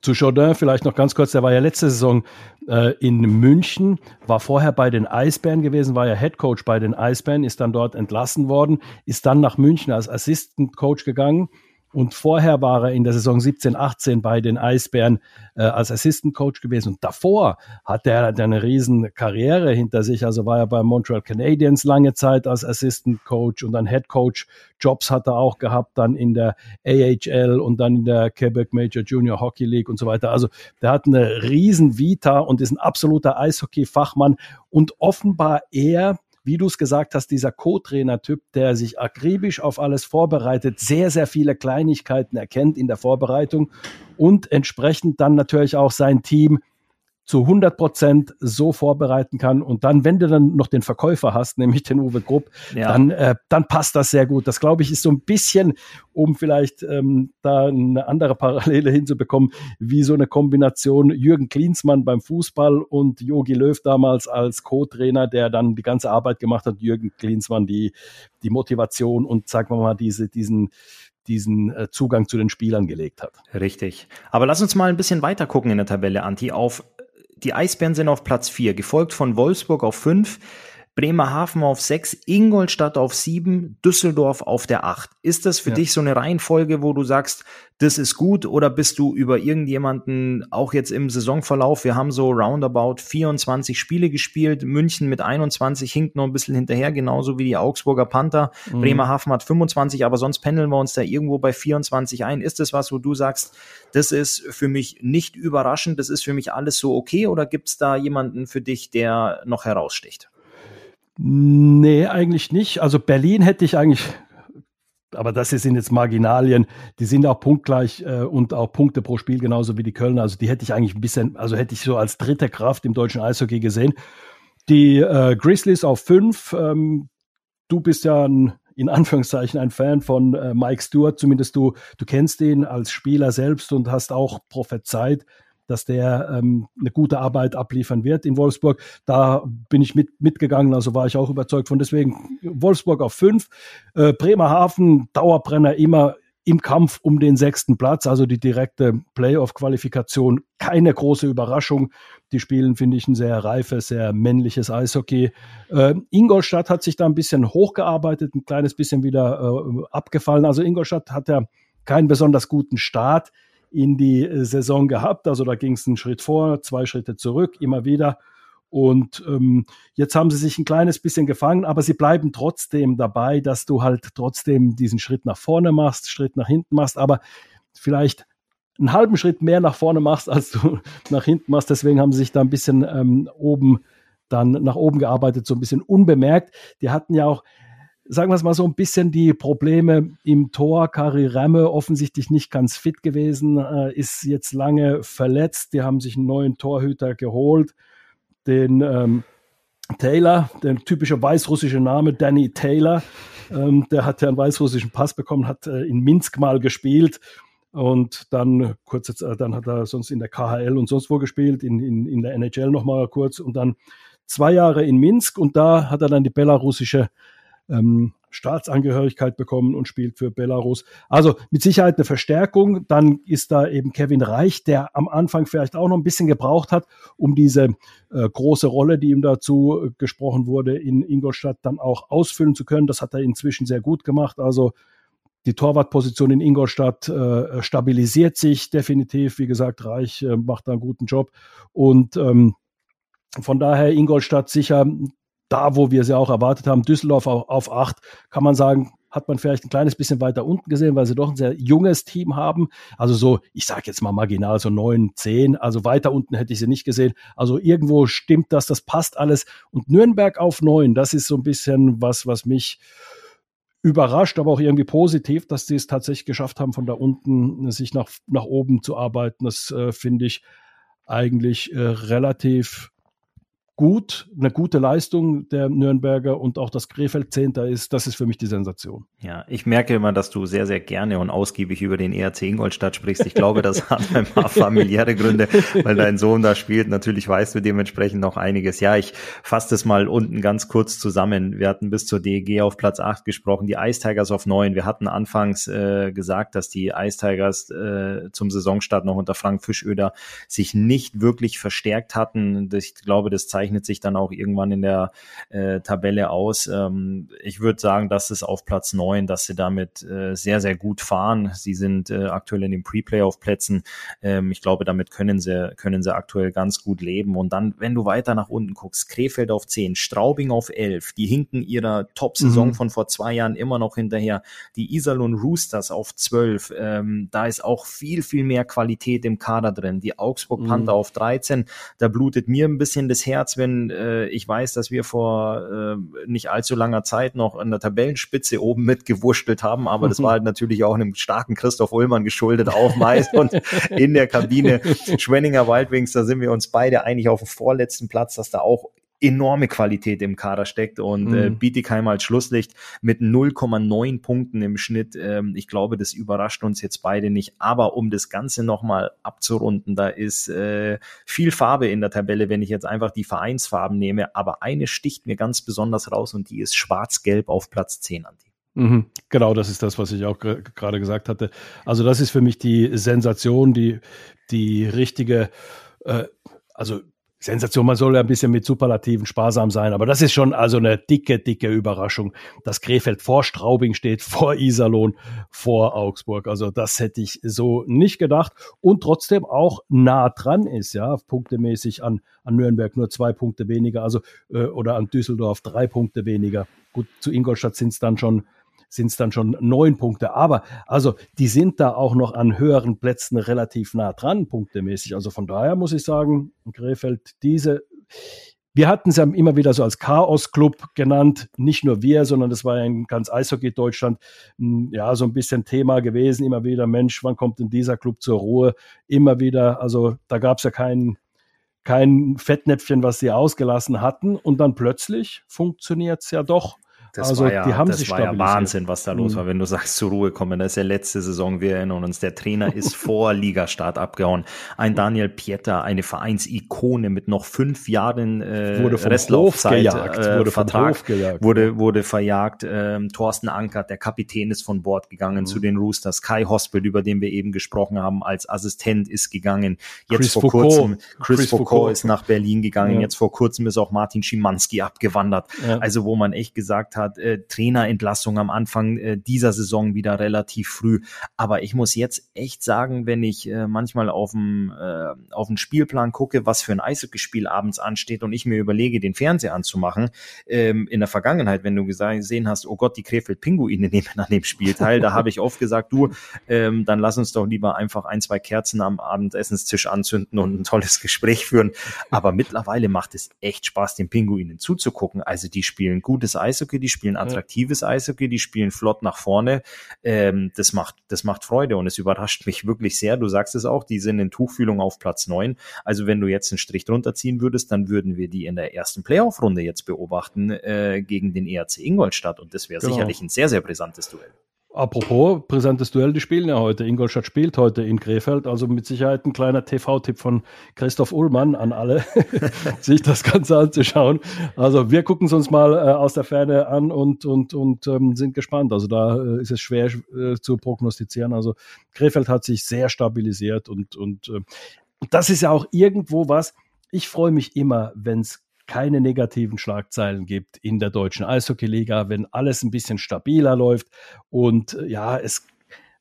Zu Jourdain vielleicht noch ganz kurz, der war ja letzte Saison äh, in München, war vorher bei den Eisbären gewesen, war ja Head Coach bei den Eisbären, ist dann dort entlassen worden, ist dann nach München als Assistant Coach gegangen und vorher war er in der Saison 17, 18 bei den Eisbären äh, als Assistant Coach gewesen. Und davor hat er eine riesen Karriere hinter sich. Also war er bei Montreal Canadiens lange Zeit als Assistant Coach und dann Head Coach Jobs hat er auch gehabt, dann in der AHL und dann in der Quebec Major Junior Hockey League und so weiter. Also der hat eine riesen Vita und ist ein absoluter Eishockey-Fachmann und offenbar eher wie du es gesagt hast, dieser Co-Trainer-Typ, der sich akribisch auf alles vorbereitet, sehr, sehr viele Kleinigkeiten erkennt in der Vorbereitung und entsprechend dann natürlich auch sein Team zu 100 Prozent so vorbereiten kann. Und dann, wenn du dann noch den Verkäufer hast, nämlich den Uwe Grupp, ja. dann, äh, dann passt das sehr gut. Das, glaube ich, ist so ein bisschen, um vielleicht ähm, da eine andere Parallele hinzubekommen, wie so eine Kombination Jürgen Klinsmann beim Fußball und Jogi Löw damals als Co-Trainer, der dann die ganze Arbeit gemacht hat. Jürgen Klinsmann die, die Motivation und, sagen wir mal, diese, diesen, diesen äh, Zugang zu den Spielern gelegt hat. Richtig. Aber lass uns mal ein bisschen weiter gucken in der Tabelle, Anti, auf die Eisbären sind auf Platz 4, gefolgt von Wolfsburg auf 5, Bremerhaven auf 6, Ingolstadt auf 7, Düsseldorf auf der 8. Ist das für ja. dich so eine Reihenfolge, wo du sagst, das ist gut oder bist du über irgendjemanden auch jetzt im Saisonverlauf, wir haben so roundabout 24 Spiele gespielt, München mit 21 hinkt noch ein bisschen hinterher, genauso wie die Augsburger Panther, mhm. Bremerhaven hat 25, aber sonst pendeln wir uns da irgendwo bei 24 ein. Ist das was, wo du sagst, das ist für mich nicht überraschend, das ist für mich alles so okay oder gibt es da jemanden für dich, der noch heraussticht? Nee, eigentlich nicht. Also Berlin hätte ich eigentlich, aber das sind jetzt Marginalien, die sind auch punktgleich äh, und auch Punkte pro Spiel genauso wie die Kölner. Also die hätte ich eigentlich ein bisschen, also hätte ich so als dritte Kraft im deutschen Eishockey gesehen. Die äh, Grizzlies auf fünf. Ähm, du bist ja ein, in Anführungszeichen ein Fan von äh, Mike Stewart, zumindest du, du kennst ihn als Spieler selbst und hast auch prophezeit, dass der ähm, eine gute Arbeit abliefern wird in Wolfsburg. Da bin ich mit, mitgegangen, also war ich auch überzeugt von. Deswegen Wolfsburg auf fünf, äh, Bremerhaven, Dauerbrenner immer im Kampf um den sechsten Platz, also die direkte Playoff-Qualifikation. Keine große Überraschung. Die spielen, finde ich, ein sehr reifes, sehr männliches Eishockey. Äh, Ingolstadt hat sich da ein bisschen hochgearbeitet, ein kleines bisschen wieder äh, abgefallen. Also Ingolstadt hat ja keinen besonders guten Start in die äh, Saison gehabt. Also da ging es einen Schritt vor, zwei Schritte zurück, immer wieder. Und ähm, jetzt haben sie sich ein kleines bisschen gefangen, aber sie bleiben trotzdem dabei, dass du halt trotzdem diesen Schritt nach vorne machst, Schritt nach hinten machst, aber vielleicht einen halben Schritt mehr nach vorne machst, als du nach hinten machst. Deswegen haben sie sich da ein bisschen ähm, oben dann nach oben gearbeitet, so ein bisschen unbemerkt. Die hatten ja auch sagen wir es mal so, ein bisschen die Probleme im Tor. Kari Remme offensichtlich nicht ganz fit gewesen, äh, ist jetzt lange verletzt. Die haben sich einen neuen Torhüter geholt, den ähm, Taylor, der typische weißrussische Name, Danny Taylor. Ähm, der hat ja einen weißrussischen Pass bekommen, hat äh, in Minsk mal gespielt und dann kurz jetzt, äh, dann hat er sonst in der KHL und sonst wo gespielt, in, in, in der NHL nochmal kurz und dann zwei Jahre in Minsk und da hat er dann die belarussische ähm, Staatsangehörigkeit bekommen und spielt für Belarus. Also mit Sicherheit eine Verstärkung. Dann ist da eben Kevin Reich, der am Anfang vielleicht auch noch ein bisschen gebraucht hat, um diese äh, große Rolle, die ihm dazu äh, gesprochen wurde, in Ingolstadt dann auch ausfüllen zu können. Das hat er inzwischen sehr gut gemacht. Also die Torwartposition in Ingolstadt äh, stabilisiert sich definitiv. Wie gesagt, Reich äh, macht da einen guten Job. Und ähm, von daher Ingolstadt sicher da, wo wir sie auch erwartet haben, Düsseldorf auf, auf acht, kann man sagen, hat man vielleicht ein kleines bisschen weiter unten gesehen, weil sie doch ein sehr junges Team haben. Also so, ich sage jetzt mal marginal, so neun, zehn. Also weiter unten hätte ich sie nicht gesehen. Also irgendwo stimmt das, das passt alles. Und Nürnberg auf neun, das ist so ein bisschen was, was mich überrascht, aber auch irgendwie positiv, dass sie es tatsächlich geschafft haben, von da unten sich nach, nach oben zu arbeiten. Das äh, finde ich eigentlich äh, relativ gut, eine gute Leistung der Nürnberger und auch das Krefeld Zehnter ist, das ist für mich die Sensation. Ja, ich merke immer, dass du sehr, sehr gerne und ausgiebig über den ERC Ingolstadt sprichst. Ich glaube, das hat ein paar familiäre Gründe, weil dein Sohn da spielt. Natürlich weißt du dementsprechend noch einiges. Ja, ich fasse das mal unten ganz kurz zusammen. Wir hatten bis zur DEG auf Platz 8 gesprochen, die Ice Tigers auf 9. Wir hatten anfangs äh, gesagt, dass die Ice Tigers äh, zum Saisonstart noch unter Frank Fischöder sich nicht wirklich verstärkt hatten. Ich glaube, das zeichnet zeichnet sich dann auch irgendwann in der äh, Tabelle aus. Ähm, ich würde sagen, das ist auf Platz neun, dass sie damit äh, sehr, sehr gut fahren. Sie sind äh, aktuell in den Pre-Playoff-Plätzen. Ähm, ich glaube, damit können sie, können sie aktuell ganz gut leben. Und dann, wenn du weiter nach unten guckst, Krefeld auf zehn, Straubing auf elf, die hinken ihrer Top-Saison mhm. von vor zwei Jahren immer noch hinterher. Die Iserlohn Roosters auf zwölf, ähm, da ist auch viel, viel mehr Qualität im Kader drin. Die Augsburg Panther mhm. auf 13, da blutet mir ein bisschen das Herz, wenn äh, ich weiß, dass wir vor äh, nicht allzu langer Zeit noch an der Tabellenspitze oben mitgewurschtelt haben, aber das war halt natürlich auch einem starken Christoph Ullmann geschuldet auf Mais und in der Kabine Schwenninger Wildwings, da sind wir uns beide eigentlich auf dem vorletzten Platz, dass da auch enorme Qualität im Kader steckt und mhm. äh, Bietigheim als Schlusslicht mit 0,9 Punkten im Schnitt. Ähm, ich glaube, das überrascht uns jetzt beide nicht. Aber um das Ganze nochmal abzurunden, da ist äh, viel Farbe in der Tabelle, wenn ich jetzt einfach die Vereinsfarben nehme. Aber eine sticht mir ganz besonders raus und die ist schwarz-gelb auf Platz 10 an die. Mhm, genau, das ist das, was ich auch gerade gesagt hatte. Also das ist für mich die Sensation, die, die richtige, äh, also Sensation, man soll ja ein bisschen mit Superlativen sparsam sein, aber das ist schon also eine dicke, dicke Überraschung, dass Krefeld vor Straubing steht, vor Iserlohn, vor Augsburg. Also das hätte ich so nicht gedacht und trotzdem auch nah dran ist, ja, punktemäßig an, an Nürnberg nur zwei Punkte weniger, also äh, oder an Düsseldorf drei Punkte weniger. Gut, zu Ingolstadt sind es dann schon sind es dann schon neun Punkte. Aber also die sind da auch noch an höheren Plätzen relativ nah dran, punktemäßig. Also von daher muss ich sagen, Krefeld, diese wir hatten es ja immer wieder so als Chaos-Club genannt. Nicht nur wir, sondern das war ja in ganz Eishockey-Deutschland hm, ja so ein bisschen Thema gewesen. Immer wieder, Mensch, wann kommt denn dieser Club zur Ruhe? Immer wieder, also da gab es ja kein, kein Fettnäpfchen, was sie ausgelassen hatten. Und dann plötzlich funktioniert es ja doch. Das also, war ja, die haben das sich war ja Wahnsinn, was da los mhm. war, wenn du sagst, zur Ruhe kommen. Das ist ja letzte Saison, wir erinnern uns, der Trainer ist vor Ligastart abgehauen. Ein Daniel Pieter, eine Vereinsikone mit noch fünf Jahren äh, wurde Restlaufzeit, gejagt, äh, wurde Vertrag, gejagt, wurde, wurde verjagt. Ähm, Thorsten Ankert, der Kapitän, ist von Bord gegangen mhm. zu den Roosters. Kai Hospital, über den wir eben gesprochen haben, als Assistent ist gegangen. Jetzt Chris vor Foucault. kurzem, Chris, Chris Foucault, Foucault ist nach Berlin gegangen. Ja. Jetzt vor kurzem ist auch Martin Schimanski abgewandert. Ja. Also wo man echt gesagt hat, hat, äh, Trainerentlassung am Anfang äh, dieser Saison wieder relativ früh. Aber ich muss jetzt echt sagen, wenn ich äh, manchmal auf dem äh, den Spielplan gucke, was für ein Eishockeyspiel abends ansteht und ich mir überlege, den Fernseher anzumachen, ähm, in der Vergangenheit, wenn du gesehen hast, oh Gott, die Krefeld-Pinguine nehmen an dem Spielteil, da habe ich oft gesagt, du, ähm, dann lass uns doch lieber einfach ein, zwei Kerzen am Abendessenstisch anzünden und ein tolles Gespräch führen. Aber mittlerweile macht es echt Spaß, den Pinguinen zuzugucken. Also die spielen gutes Eishockey, die spielen attraktives Eishockey, die spielen flott nach vorne. Ähm, das macht, das macht Freude und es überrascht mich wirklich sehr. Du sagst es auch, die sind in Tuchfühlung auf Platz neun. Also wenn du jetzt einen Strich drunter ziehen würdest, dann würden wir die in der ersten Playoff-Runde jetzt beobachten äh, gegen den ERC Ingolstadt und das wäre genau. sicherlich ein sehr, sehr brisantes Duell. Apropos brisantes Duell, die spielen ja heute. Ingolstadt spielt heute in Krefeld, also mit Sicherheit ein kleiner TV-Tipp von Christoph Ullmann an alle, sich das Ganze anzuschauen. Also wir gucken es uns mal äh, aus der Ferne an und, und, und ähm, sind gespannt. Also da äh, ist es schwer äh, zu prognostizieren. Also Krefeld hat sich sehr stabilisiert und, und äh, das ist ja auch irgendwo was. Ich freue mich immer, wenn es keine negativen Schlagzeilen gibt in der deutschen Eishockeyliga, wenn alles ein bisschen stabiler läuft und äh, ja, es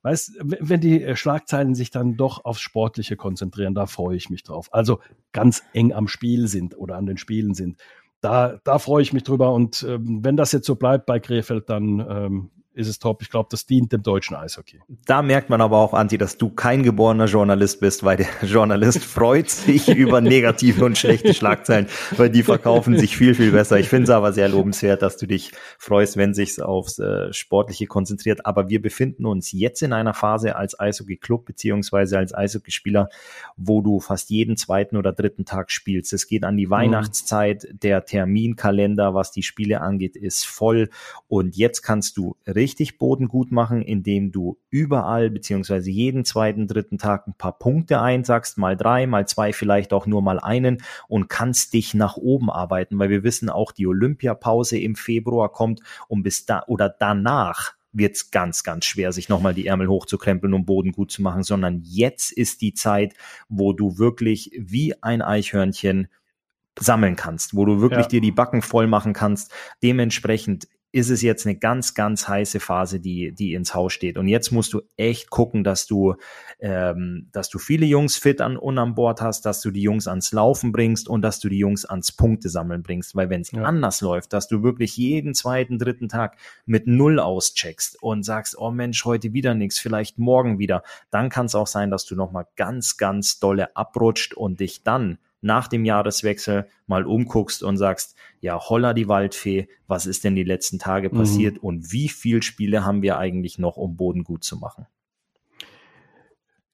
Weißt, wenn die äh, Schlagzeilen sich dann doch aufs Sportliche konzentrieren, da freue ich mich drauf. Also ganz eng am Spiel sind oder an den Spielen sind. Da, da freue ich mich drüber. Und ähm, wenn das jetzt so bleibt bei Krefeld, dann ähm, ist es top. Ich glaube, das dient dem deutschen Eishockey. Da merkt man aber auch, Anti, dass du kein geborener Journalist bist, weil der Journalist freut sich über negative und schlechte Schlagzeilen, weil die verkaufen sich viel, viel besser. Ich finde es aber sehr lobenswert, dass du dich freust, wenn sich's aufs äh, Sportliche konzentriert. Aber wir befinden uns jetzt in einer Phase als Eishockey-Club beziehungsweise als Eishockeyspieler, wo du fast jeden zweiten oder dritten Tag spielst. Es geht an die mhm. Weihnachtszeit. Der Terminkalender, was die Spiele angeht, ist voll. Und jetzt kannst du richtig richtig Boden gut machen, indem du überall beziehungsweise jeden zweiten, dritten Tag ein paar Punkte einsackst, mal drei, mal zwei, vielleicht auch nur mal einen und kannst dich nach oben arbeiten, weil wir wissen auch, die Olympiapause im Februar kommt und bis da oder danach wird es ganz, ganz schwer, sich nochmal die Ärmel hochzukrempeln, um Boden gut zu machen, sondern jetzt ist die Zeit, wo du wirklich wie ein Eichhörnchen sammeln kannst, wo du wirklich ja. dir die Backen voll machen kannst. Dementsprechend ist es jetzt eine ganz, ganz heiße Phase, die, die ins Haus steht. Und jetzt musst du echt gucken, dass du, ähm, dass du viele Jungs fit an und an Bord hast, dass du die Jungs ans Laufen bringst und dass du die Jungs ans Punkte sammeln bringst. Weil wenn es ja. anders läuft, dass du wirklich jeden zweiten, dritten Tag mit Null auscheckst und sagst, oh Mensch, heute wieder nichts, vielleicht morgen wieder, dann kann es auch sein, dass du nochmal ganz, ganz dolle abrutscht und dich dann nach dem Jahreswechsel mal umguckst und sagst, ja, holla die Waldfee, was ist denn die letzten Tage mhm. passiert mhm. und wie viele Spiele haben wir eigentlich noch, um Boden gut zu machen?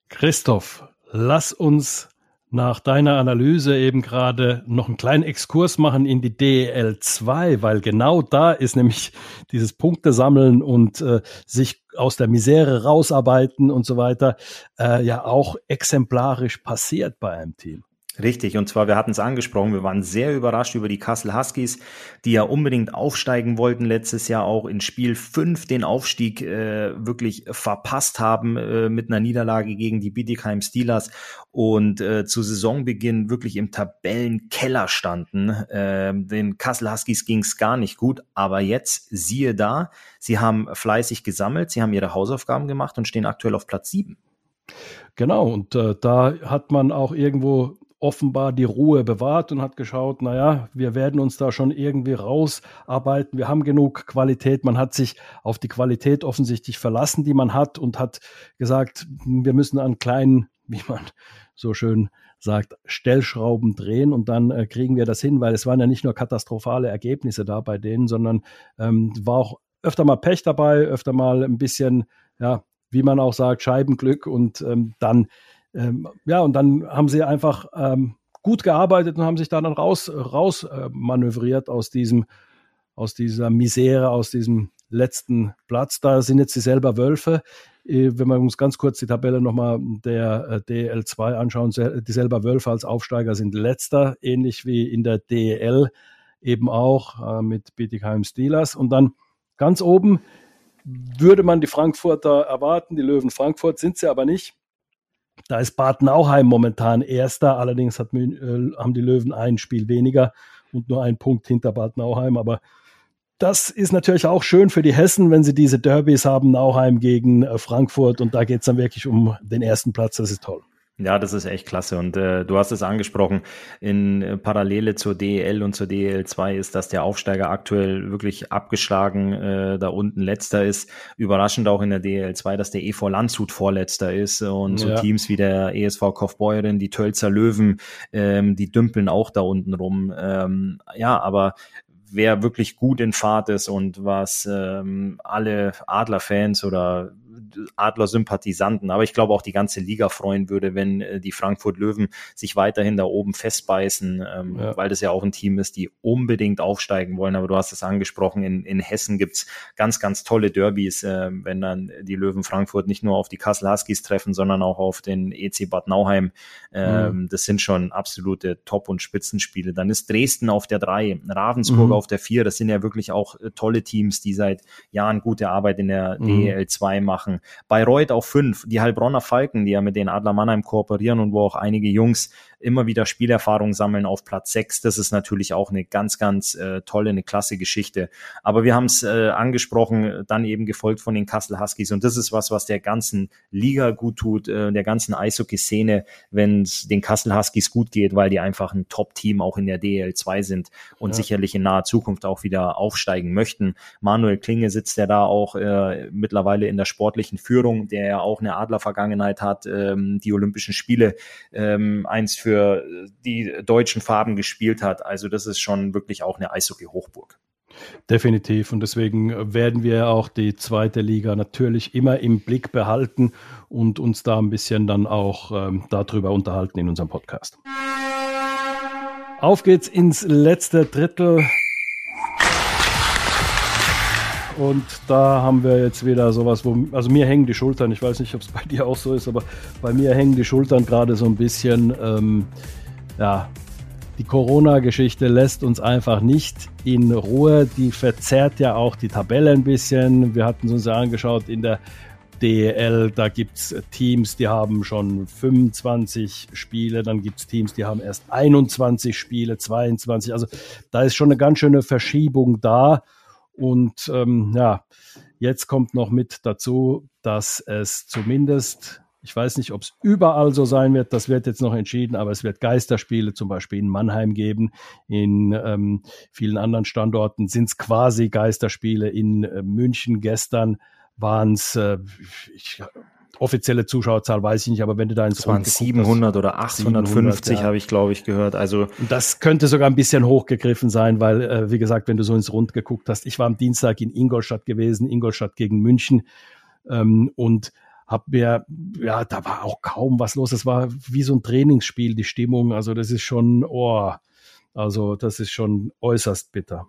Christoph, lass uns nach deiner Analyse eben gerade noch einen kleinen Exkurs machen in die DEL 2, weil genau da ist nämlich dieses Punkte sammeln und äh, sich aus der Misere rausarbeiten und so weiter äh, ja auch exemplarisch passiert bei einem Team. Richtig, und zwar, wir hatten es angesprochen, wir waren sehr überrascht über die Kassel Huskies, die ja unbedingt aufsteigen wollten, letztes Jahr auch in Spiel 5 den Aufstieg äh, wirklich verpasst haben äh, mit einer Niederlage gegen die Bietigheim Steelers und äh, zu Saisonbeginn wirklich im Tabellenkeller standen. Äh, den Kassel Huskies ging es gar nicht gut, aber jetzt siehe da, sie haben fleißig gesammelt, sie haben ihre Hausaufgaben gemacht und stehen aktuell auf Platz 7. Genau, und äh, da hat man auch irgendwo offenbar die Ruhe bewahrt und hat geschaut, naja, wir werden uns da schon irgendwie rausarbeiten. Wir haben genug Qualität. Man hat sich auf die Qualität offensichtlich verlassen, die man hat und hat gesagt, wir müssen an kleinen, wie man so schön sagt, Stellschrauben drehen und dann äh, kriegen wir das hin, weil es waren ja nicht nur katastrophale Ergebnisse da bei denen, sondern ähm, war auch öfter mal Pech dabei, öfter mal ein bisschen, ja, wie man auch sagt, Scheibenglück und ähm, dann ähm, ja, und dann haben sie einfach ähm, gut gearbeitet und haben sich da dann raus, raus äh, manövriert aus diesem, aus dieser Misere, aus diesem letzten Platz. Da sind jetzt die selber Wölfe. Äh, wenn wir uns ganz kurz die Tabelle nochmal der äh, DL2 anschauen, die selber Wölfe als Aufsteiger sind letzter, ähnlich wie in der DL eben auch äh, mit Bietigheim Steelers. Und dann ganz oben würde man die Frankfurter erwarten, die Löwen Frankfurt sind sie aber nicht. Da ist Bad Nauheim momentan Erster, allerdings hat, äh, haben die Löwen ein Spiel weniger und nur einen Punkt hinter Bad Nauheim. Aber das ist natürlich auch schön für die Hessen, wenn sie diese Derbys haben, Nauheim gegen äh, Frankfurt und da geht es dann wirklich um den ersten Platz. Das ist toll. Ja, das ist echt klasse. Und äh, du hast es angesprochen, in äh, Parallele zur DEL und zur DEL 2 ist, dass der Aufsteiger aktuell wirklich abgeschlagen äh, da unten letzter ist. Überraschend auch in der DEL 2, dass der EV Landshut vorletzter ist. Und so ja. Teams wie der ESV Kaufbeuren, die Tölzer Löwen, ähm, die dümpeln auch da unten rum. Ähm, ja, aber wer wirklich gut in Fahrt ist und was ähm, alle Adlerfans oder Adler-Sympathisanten, aber ich glaube auch die ganze Liga freuen würde, wenn äh, die Frankfurt Löwen sich weiterhin da oben festbeißen, ähm, ja. weil das ja auch ein Team ist, die unbedingt aufsteigen wollen. Aber du hast es angesprochen, in, in Hessen gibt's ganz, ganz tolle Derbys, äh, wenn dann die Löwen Frankfurt nicht nur auf die Kassel Huskies treffen, sondern auch auf den EC Bad Nauheim. Ähm, mhm. Das sind schon absolute Top- und Spitzenspiele. Dann ist Dresden auf der drei, Ravensburg mhm. auf der vier. Das sind ja wirklich auch äh, tolle Teams, die seit Jahren gute Arbeit in der mhm. DEL 2 machen. Bayreuth auf fünf, die Heilbronner Falken, die ja mit den Adler Mannheim kooperieren und wo auch einige Jungs immer wieder Spielerfahrung sammeln auf Platz sechs. Das ist natürlich auch eine ganz, ganz äh, tolle, eine klasse Geschichte. Aber wir haben es äh, angesprochen, dann eben gefolgt von den Kassel Huskies. Und das ist was, was der ganzen Liga gut tut, äh, der ganzen Eishockey-Szene, wenn es den Kassel Huskies gut geht, weil die einfach ein Top-Team auch in der DL2 sind und ja. sicherlich in naher Zukunft auch wieder aufsteigen möchten. Manuel Klinge sitzt ja da auch äh, mittlerweile in der sportlichen Führung, der ja auch eine Adler-Vergangenheit hat, ähm, die Olympischen Spiele ähm, eins für für die deutschen Farben gespielt hat. Also das ist schon wirklich auch eine Eishockey-Hochburg. Definitiv. Und deswegen werden wir auch die zweite Liga natürlich immer im Blick behalten und uns da ein bisschen dann auch ähm, darüber unterhalten in unserem Podcast. Auf geht's ins letzte Drittel. Und da haben wir jetzt wieder sowas, wo, also mir hängen die Schultern, ich weiß nicht, ob es bei dir auch so ist, aber bei mir hängen die Schultern gerade so ein bisschen, ähm, ja, die Corona-Geschichte lässt uns einfach nicht in Ruhe. Die verzerrt ja auch die Tabelle ein bisschen. Wir hatten es uns ja angeschaut in der DEL, da gibt es Teams, die haben schon 25 Spiele, dann gibt es Teams, die haben erst 21 Spiele, 22. Also da ist schon eine ganz schöne Verschiebung da. Und ähm, ja, jetzt kommt noch mit dazu, dass es zumindest, ich weiß nicht, ob es überall so sein wird, das wird jetzt noch entschieden, aber es wird Geisterspiele zum Beispiel in Mannheim geben. In ähm, vielen anderen Standorten sind es quasi Geisterspiele. In äh, München gestern waren es, äh, ich offizielle Zuschauerzahl weiß ich nicht, aber wenn du da ins Es waren 700 oder 850, ja. habe ich, glaube ich, gehört. Also das könnte sogar ein bisschen hochgegriffen sein, weil, äh, wie gesagt, wenn du so ins Rund geguckt hast, ich war am Dienstag in Ingolstadt gewesen, Ingolstadt gegen München ähm, und hab mir, ja, da war auch kaum was los. Es war wie so ein Trainingsspiel, die Stimmung. Also das ist schon, oh, also das ist schon äußerst bitter.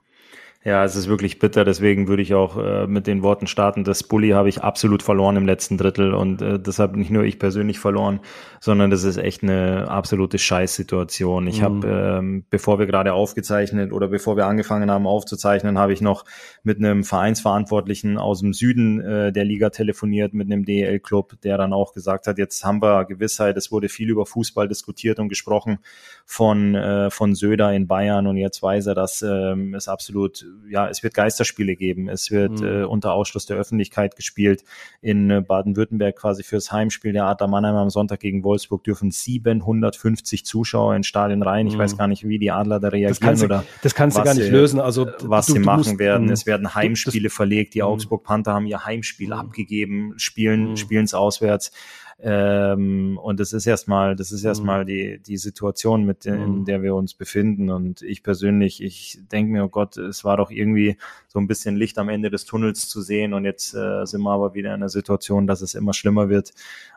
Ja, es ist wirklich bitter. Deswegen würde ich auch äh, mit den Worten starten, das Bully habe ich absolut verloren im letzten Drittel und äh, deshalb nicht nur ich persönlich verloren, sondern das ist echt eine absolute Scheißsituation. Ich mhm. habe, ähm, bevor wir gerade aufgezeichnet oder bevor wir angefangen haben aufzuzeichnen, habe ich noch mit einem Vereinsverantwortlichen aus dem Süden äh, der Liga telefoniert, mit einem DEL-Club, der dann auch gesagt hat, jetzt haben wir Gewissheit, es wurde viel über Fußball diskutiert und gesprochen von, äh, von Söder in Bayern und jetzt weiß er, dass ähm, es absolut ja, es wird Geisterspiele geben. Es wird mhm. äh, unter Ausschluss der Öffentlichkeit gespielt. In äh, Baden-Württemberg quasi fürs Heimspiel der Adler Mannheim am Sonntag gegen Wolfsburg dürfen 750 Zuschauer in Stadion rein. Ich mhm. weiß gar nicht, wie die Adler da reagieren das oder das kannst du gar nicht sie, lösen. Also was du, sie machen musst, werden. Mhm. Es werden Heimspiele das, verlegt. Die mhm. Augsburg Panther haben ihr Heimspiel mhm. abgegeben, spielen spielen es auswärts. Ähm, und das ist erstmal, das ist erstmal mhm. die, die Situation, mit der, in mhm. der wir uns befinden. Und ich persönlich, ich denke mir, oh Gott, es war doch irgendwie so ein bisschen Licht am Ende des Tunnels zu sehen. Und jetzt äh, sind wir aber wieder in der Situation, dass es immer schlimmer wird.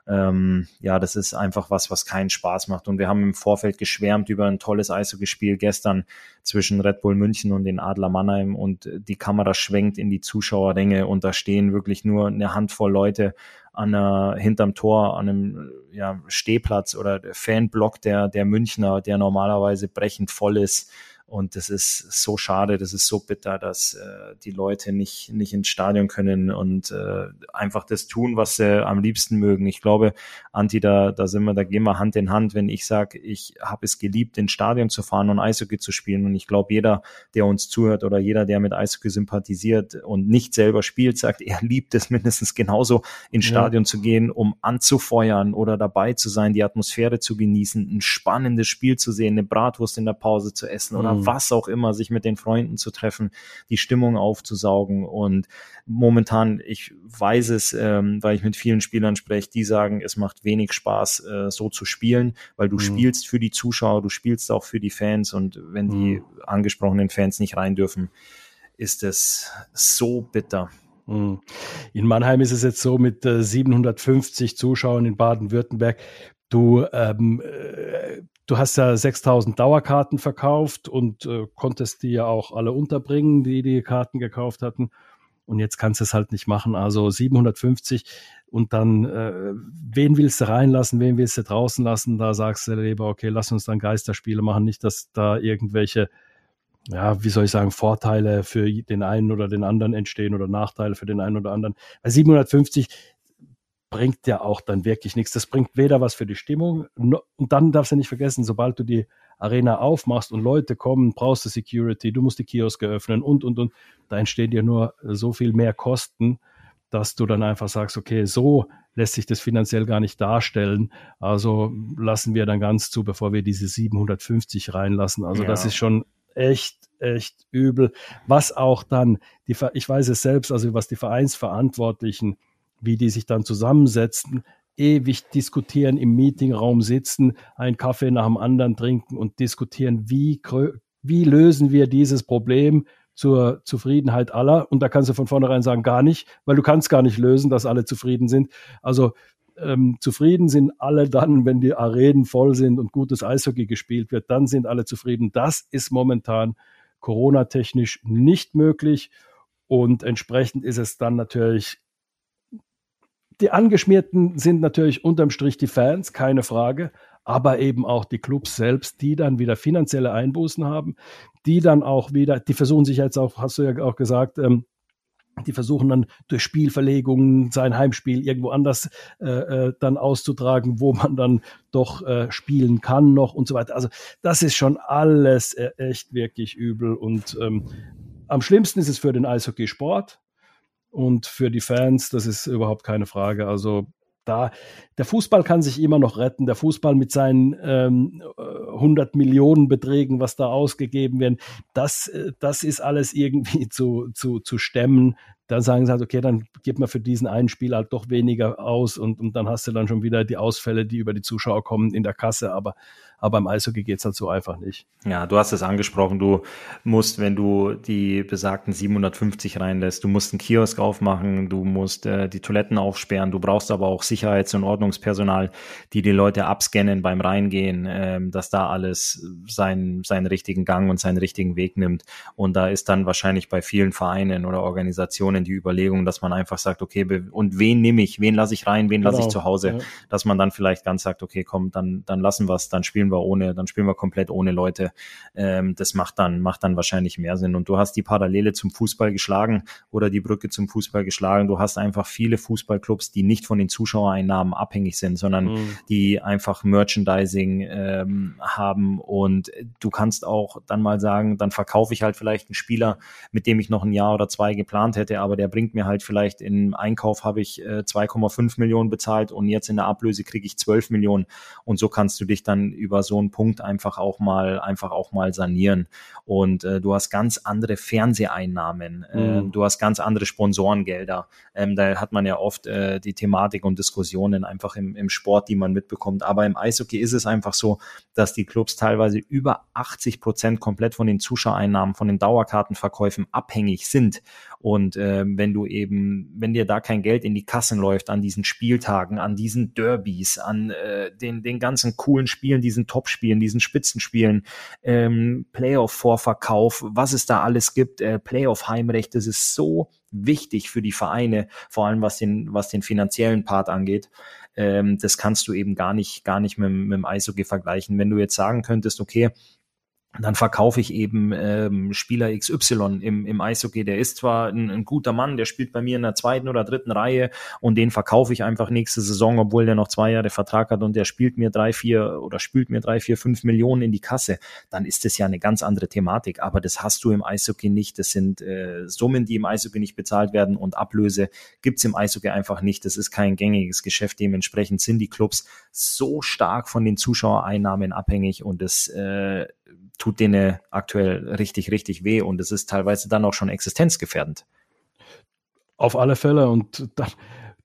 Ähm, ja, das ist einfach was, was keinen Spaß macht. Und wir haben im Vorfeld geschwärmt über ein tolles Eishockeyspiel gestern zwischen Red Bull München und den Adler Mannheim. Und die Kamera schwenkt in die Zuschauerränge und da stehen wirklich nur eine Handvoll Leute an einer, hinterm Tor, an einem ja, Stehplatz oder Fanblock der, der Münchner, der normalerweise brechend voll ist. Und das ist so schade, das ist so bitter, dass äh, die Leute nicht, nicht ins Stadion können und äh, einfach das tun, was sie am liebsten mögen. Ich glaube, Anti, da, da sind wir, da gehen wir Hand in Hand, wenn ich sage, ich habe es geliebt, ins Stadion zu fahren und Eishockey zu spielen. Und ich glaube, jeder, der uns zuhört oder jeder, der mit Eishockey sympathisiert und nicht selber spielt, sagt, er liebt es mindestens genauso, ins Stadion ja. zu gehen, um anzufeuern oder dabei zu sein, die Atmosphäre zu genießen, ein spannendes Spiel zu sehen, eine Bratwurst in der Pause zu essen oder mhm. was auch immer, sich mit den Freunden zu treffen, die Stimmung aufzusaugen. Und momentan, ich weiß es, ähm, weil ich mit vielen Spielern spreche, die sagen, es macht wenig Spaß, äh, so zu spielen, weil du mhm. spielst für die Zuschauer, du spielst auch für die Fans und wenn die mhm. angesprochenen Fans nicht rein dürfen, ist es so bitter. Mhm. In Mannheim ist es jetzt so mit äh, 750 Zuschauern in Baden-Württemberg. Du ähm, äh, Du hast ja 6000 Dauerkarten verkauft und äh, konntest die ja auch alle unterbringen, die die Karten gekauft hatten. Und jetzt kannst du es halt nicht machen. Also 750 und dann, äh, wen willst du reinlassen, wen willst du draußen lassen? Da sagst du lieber, okay, lass uns dann Geisterspiele machen, nicht, dass da irgendwelche, ja, wie soll ich sagen, Vorteile für den einen oder den anderen entstehen oder Nachteile für den einen oder anderen. Bei 750 bringt ja auch dann wirklich nichts. Das bringt weder was für die Stimmung und dann darfst du nicht vergessen, sobald du die Arena aufmachst und Leute kommen, brauchst du Security, du musst die Kioske öffnen und, und, und. Da entstehen dir nur so viel mehr Kosten, dass du dann einfach sagst, okay, so lässt sich das finanziell gar nicht darstellen. Also lassen wir dann ganz zu, bevor wir diese 750 reinlassen. Also ja. das ist schon echt, echt übel. Was auch dann, die, ich weiß es selbst, also was die Vereinsverantwortlichen wie die sich dann zusammensetzen, ewig diskutieren, im Meetingraum sitzen, einen Kaffee nach dem anderen trinken und diskutieren, wie, wie lösen wir dieses Problem zur Zufriedenheit aller. Und da kannst du von vornherein sagen, gar nicht, weil du kannst gar nicht lösen, dass alle zufrieden sind. Also ähm, zufrieden sind alle dann, wenn die Arenen voll sind und gutes Eishockey gespielt wird, dann sind alle zufrieden. Das ist momentan Corona-technisch nicht möglich. Und entsprechend ist es dann natürlich die Angeschmierten sind natürlich unterm Strich die Fans, keine Frage, aber eben auch die Clubs selbst, die dann wieder finanzielle Einbußen haben, die dann auch wieder, die versuchen sich jetzt auch, hast du ja auch gesagt, ähm, die versuchen dann durch Spielverlegungen sein Heimspiel irgendwo anders äh, äh, dann auszutragen, wo man dann doch äh, spielen kann noch und so weiter. Also das ist schon alles äh, echt wirklich übel und ähm, am schlimmsten ist es für den Eishockeysport, und für die Fans, das ist überhaupt keine Frage. Also da, der Fußball kann sich immer noch retten. Der Fußball mit seinen ähm, 100 Millionen Beträgen, was da ausgegeben werden, das, äh, das ist alles irgendwie zu, zu, zu stemmen. dann sagen sie halt, okay, dann gibt man für diesen einen Spiel halt doch weniger aus und, und dann hast du dann schon wieder die Ausfälle, die über die Zuschauer kommen in der Kasse. Aber aber im Eishockey geht es halt so einfach nicht. Ja, du hast es angesprochen. Du musst, wenn du die besagten 750 reinlässt, du musst einen Kiosk aufmachen, du musst äh, die Toiletten aufsperren, du brauchst aber auch Sicherheits- und Ordnungspersonal, die die Leute abscannen beim Reingehen, ähm, dass da alles seinen, seinen richtigen Gang und seinen richtigen Weg nimmt. Und da ist dann wahrscheinlich bei vielen Vereinen oder Organisationen die Überlegung, dass man einfach sagt, okay, und wen nehme ich, wen lasse ich rein, wen genau. lasse ich genau, zu Hause, ja. dass man dann vielleicht ganz sagt, okay, komm, dann, dann lassen wir es, dann spielen spielen wir ohne, dann spielen wir komplett ohne Leute. Ähm, das macht dann, macht dann wahrscheinlich mehr Sinn. Und du hast die Parallele zum Fußball geschlagen oder die Brücke zum Fußball geschlagen. Du hast einfach viele Fußballclubs, die nicht von den Zuschauereinnahmen abhängig sind, sondern mhm. die einfach Merchandising ähm, haben. Und du kannst auch dann mal sagen, dann verkaufe ich halt vielleicht einen Spieler, mit dem ich noch ein Jahr oder zwei geplant hätte, aber der bringt mir halt vielleicht im Einkauf habe ich äh, 2,5 Millionen bezahlt und jetzt in der Ablöse kriege ich 12 Millionen. Und so kannst du dich dann über über so einen Punkt einfach auch mal, einfach auch mal sanieren. Und äh, du hast ganz andere Fernseheinnahmen, äh, mhm. du hast ganz andere Sponsorengelder. Ähm, da hat man ja oft äh, die Thematik und Diskussionen einfach im, im Sport, die man mitbekommt. Aber im Eishockey ist es einfach so, dass die Clubs teilweise über 80 Prozent komplett von den Zuschauereinnahmen, von den Dauerkartenverkäufen abhängig sind. Und äh, wenn du eben, wenn dir da kein Geld in die Kassen läuft an diesen Spieltagen, an diesen Derbys, an äh, den, den ganzen coolen Spielen, diesen Top-Spielen, diesen Spitzenspielen, ähm, Playoff-Vorverkauf, was es da alles gibt, äh, Playoff-Heimrecht, das ist so wichtig für die Vereine, vor allem was den, was den finanziellen Part angeht. Ähm, das kannst du eben gar nicht, gar nicht mit, mit dem Eishockey vergleichen. Wenn du jetzt sagen könntest, okay, dann verkaufe ich eben ähm, Spieler XY im, im Eishockey. Der ist zwar ein, ein, guter Mann, der spielt bei mir in der zweiten oder dritten Reihe und den verkaufe ich einfach nächste Saison, obwohl der noch zwei Jahre Vertrag hat und der spielt mir drei, vier oder spielt mir drei, vier, fünf Millionen in die Kasse. Dann ist das ja eine ganz andere Thematik. Aber das hast du im Eishockey nicht. Das sind äh, Summen, die im Eishockey nicht bezahlt werden und Ablöse gibt's im Eishockey einfach nicht. Das ist kein gängiges Geschäft. Dementsprechend sind die Clubs so stark von den Zuschauereinnahmen abhängig und das äh, tut denen aktuell richtig, richtig weh und es ist teilweise dann auch schon existenzgefährdend. Auf alle Fälle und dann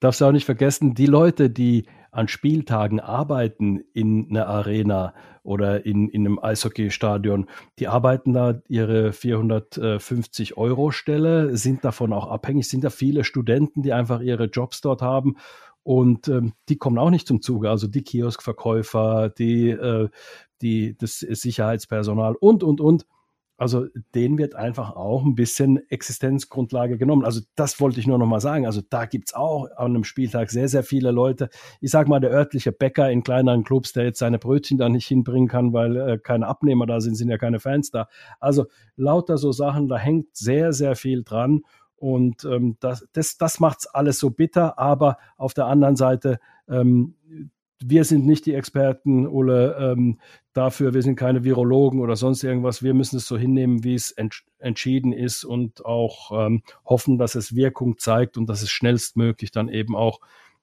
darfst du auch nicht vergessen, die Leute, die an Spieltagen arbeiten in einer Arena oder in, in einem Eishockeystadion, die arbeiten da ihre 450 Euro Stelle, sind davon auch abhängig, sind da viele Studenten, die einfach ihre Jobs dort haben und ähm, die kommen auch nicht zum Zuge. Also die Kioskverkäufer, die äh, die, das Sicherheitspersonal und, und, und. Also denen wird einfach auch ein bisschen Existenzgrundlage genommen. Also das wollte ich nur noch mal sagen. Also da gibt es auch an einem Spieltag sehr, sehr viele Leute. Ich sage mal, der örtliche Bäcker in kleineren Clubs, der jetzt seine Brötchen da nicht hinbringen kann, weil äh, keine Abnehmer da sind, sind ja keine Fans da. Also lauter so Sachen, da hängt sehr, sehr viel dran. Und ähm, das, das, das macht es alles so bitter. Aber auf der anderen Seite, ähm, wir sind nicht die Experten, Ole, ähm, dafür. Wir sind keine Virologen oder sonst irgendwas. Wir müssen es so hinnehmen, wie es ent entschieden ist und auch ähm, hoffen, dass es Wirkung zeigt und dass es schnellstmöglich dann eben auch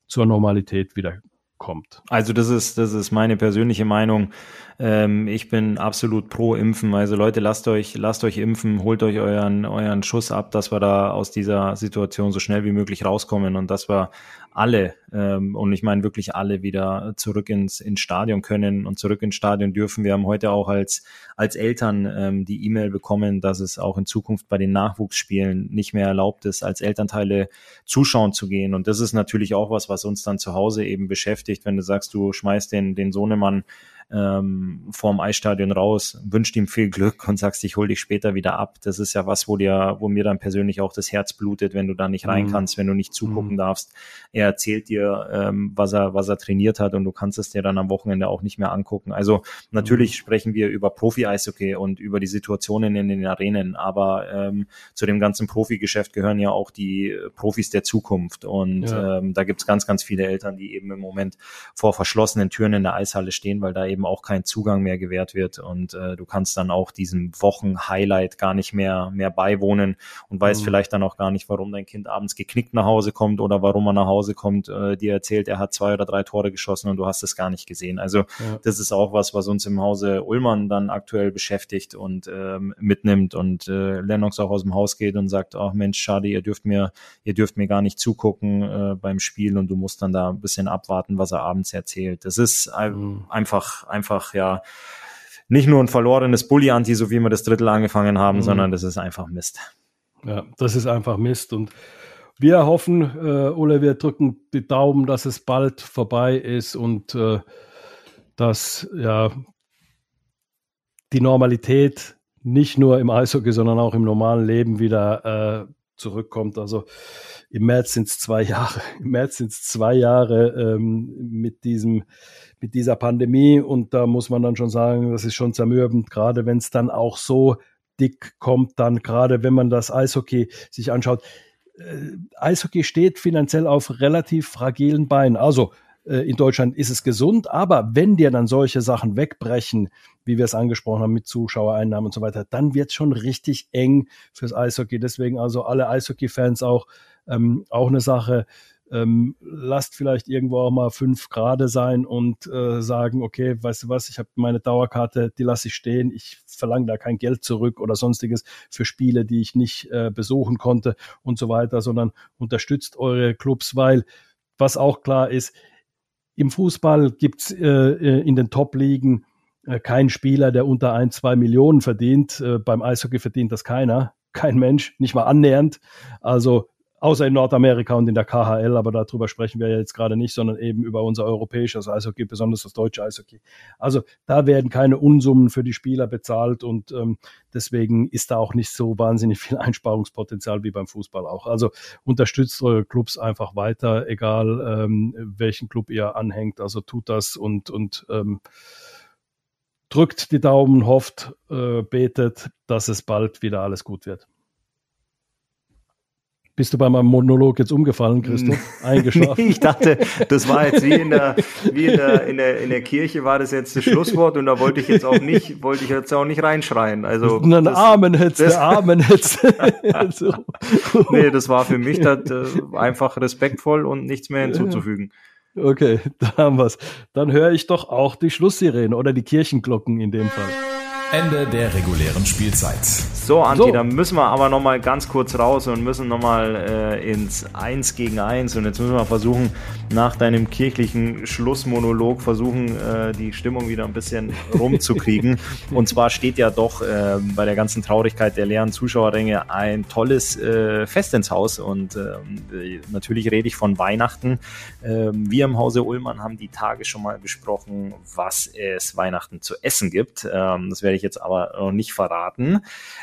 zur Normalität wieder kommt. Also das ist, das ist meine persönliche Meinung. Ähm, ich bin absolut pro Impfen. Also Leute, lasst euch, lasst euch impfen, holt euch euren, euren Schuss ab, dass wir da aus dieser Situation so schnell wie möglich rauskommen und dass wir alle, ähm, und ich meine wirklich alle wieder zurück ins, ins Stadion können und zurück ins Stadion dürfen. Wir haben heute auch als, als Eltern ähm, die E-Mail bekommen, dass es auch in Zukunft bei den Nachwuchsspielen nicht mehr erlaubt ist, als Elternteile zuschauen zu gehen. Und das ist natürlich auch was, was uns dann zu Hause eben beschäftigt, wenn du sagst, du schmeißt den, den Sohnemann ähm, vorm Eisstadion raus, wünscht ihm viel Glück und sagst, ich hol dich später wieder ab. Das ist ja was, wo dir, wo mir dann persönlich auch das Herz blutet, wenn du da nicht rein mhm. kannst, wenn du nicht zugucken mhm. darfst. Er erzählt dir, ähm, was er, was er trainiert hat und du kannst es dir dann am Wochenende auch nicht mehr angucken. Also natürlich mhm. sprechen wir über Profi-Eishockey und über die Situationen in den Arenen, aber ähm, zu dem ganzen Profigeschäft gehören ja auch die Profis der Zukunft und ja. ähm, da gibt's ganz, ganz viele Eltern, die eben im Moment vor verschlossenen Türen in der Eishalle stehen, weil da eben eben auch kein Zugang mehr gewährt wird und äh, du kannst dann auch diesem Wochen-Highlight gar nicht mehr, mehr beiwohnen und weißt mhm. vielleicht dann auch gar nicht, warum dein Kind abends geknickt nach Hause kommt oder warum er nach Hause kommt, äh, dir erzählt, er hat zwei oder drei Tore geschossen und du hast es gar nicht gesehen. Also ja. das ist auch was, was uns im Hause Ullmann dann aktuell beschäftigt und ähm, mitnimmt und äh, Lennox auch aus dem Haus geht und sagt, ach Mensch, schade, ihr dürft mir, ihr dürft mir gar nicht zugucken äh, beim Spiel und du musst dann da ein bisschen abwarten, was er abends erzählt. Das ist mhm. einfach, einfach, ja, nicht nur ein verlorenes Bully-Anti, so wie wir das Drittel angefangen haben, mhm. sondern das ist einfach Mist. Ja, das ist einfach Mist und wir hoffen, äh, Ole, wir drücken die Daumen, dass es bald vorbei ist und äh, dass ja die Normalität nicht nur im Eishockey, sondern auch im normalen Leben wieder äh, zurückkommt. Also im März sind es zwei Jahre. Im März sind es zwei Jahre ähm, mit diesem mit dieser Pandemie und da muss man dann schon sagen, das ist schon zermürbend, gerade wenn es dann auch so dick kommt, dann gerade wenn man das Eishockey sich anschaut. Äh, Eishockey steht finanziell auf relativ fragilen Beinen. Also äh, in Deutschland ist es gesund, aber wenn dir dann solche Sachen wegbrechen, wie wir es angesprochen haben mit Zuschauereinnahmen und so weiter, dann wird es schon richtig eng fürs Eishockey. Deswegen also alle Eishockey-Fans auch, ähm, auch eine Sache. Ähm, lasst vielleicht irgendwo auch mal fünf Grad sein und äh, sagen, okay, weißt du was, ich habe meine Dauerkarte, die lasse ich stehen, ich verlange da kein Geld zurück oder sonstiges für Spiele, die ich nicht äh, besuchen konnte und so weiter, sondern unterstützt eure Clubs, weil was auch klar ist, im Fußball gibt's äh, äh, in den Top-Ligen äh, keinen Spieler, der unter ein, zwei Millionen verdient. Äh, beim Eishockey verdient das keiner. Kein Mensch, nicht mal annähernd. Also außer in Nordamerika und in der KHL, aber darüber sprechen wir jetzt gerade nicht, sondern eben über unser europäisches Eishockey, besonders das deutsche Eishockey. Also da werden keine Unsummen für die Spieler bezahlt und ähm, deswegen ist da auch nicht so wahnsinnig viel Einsparungspotenzial wie beim Fußball auch. Also unterstützt eure Clubs einfach weiter, egal ähm, welchen Club ihr anhängt. Also tut das und und ähm, drückt die Daumen, hofft, äh, betet, dass es bald wieder alles gut wird. Bist du bei meinem Monolog jetzt umgefallen, Christoph? Eingeschlafen? nee, ich dachte, das war jetzt wie in der, wie in der, in der, in der Kirche war das jetzt das Schlusswort und da wollte ich jetzt auch nicht, wollte ich jetzt auch nicht reinschreien. Also. Amen hättest, Amen hättest. so. Nee, das war für mich das, äh, einfach respektvoll und nichts mehr hinzuzufügen. Okay, da haben wir's. Dann höre ich doch auch die Schlusssirene oder die Kirchenglocken in dem Fall. Ende der regulären Spielzeit. So, Anti, so. dann müssen wir aber noch mal ganz kurz raus und müssen noch mal äh, ins Eins gegen Eins und jetzt müssen wir versuchen, nach deinem kirchlichen Schlussmonolog versuchen, äh, die Stimmung wieder ein bisschen rumzukriegen. und zwar steht ja doch äh, bei der ganzen Traurigkeit der leeren Zuschauerränge ein tolles äh, Fest ins Haus und ähm, natürlich rede ich von Weihnachten. Ähm, wir im Hause Ullmann haben die Tage schon mal besprochen, was es Weihnachten zu essen gibt. Ähm, das werde ich jetzt aber noch nicht verraten.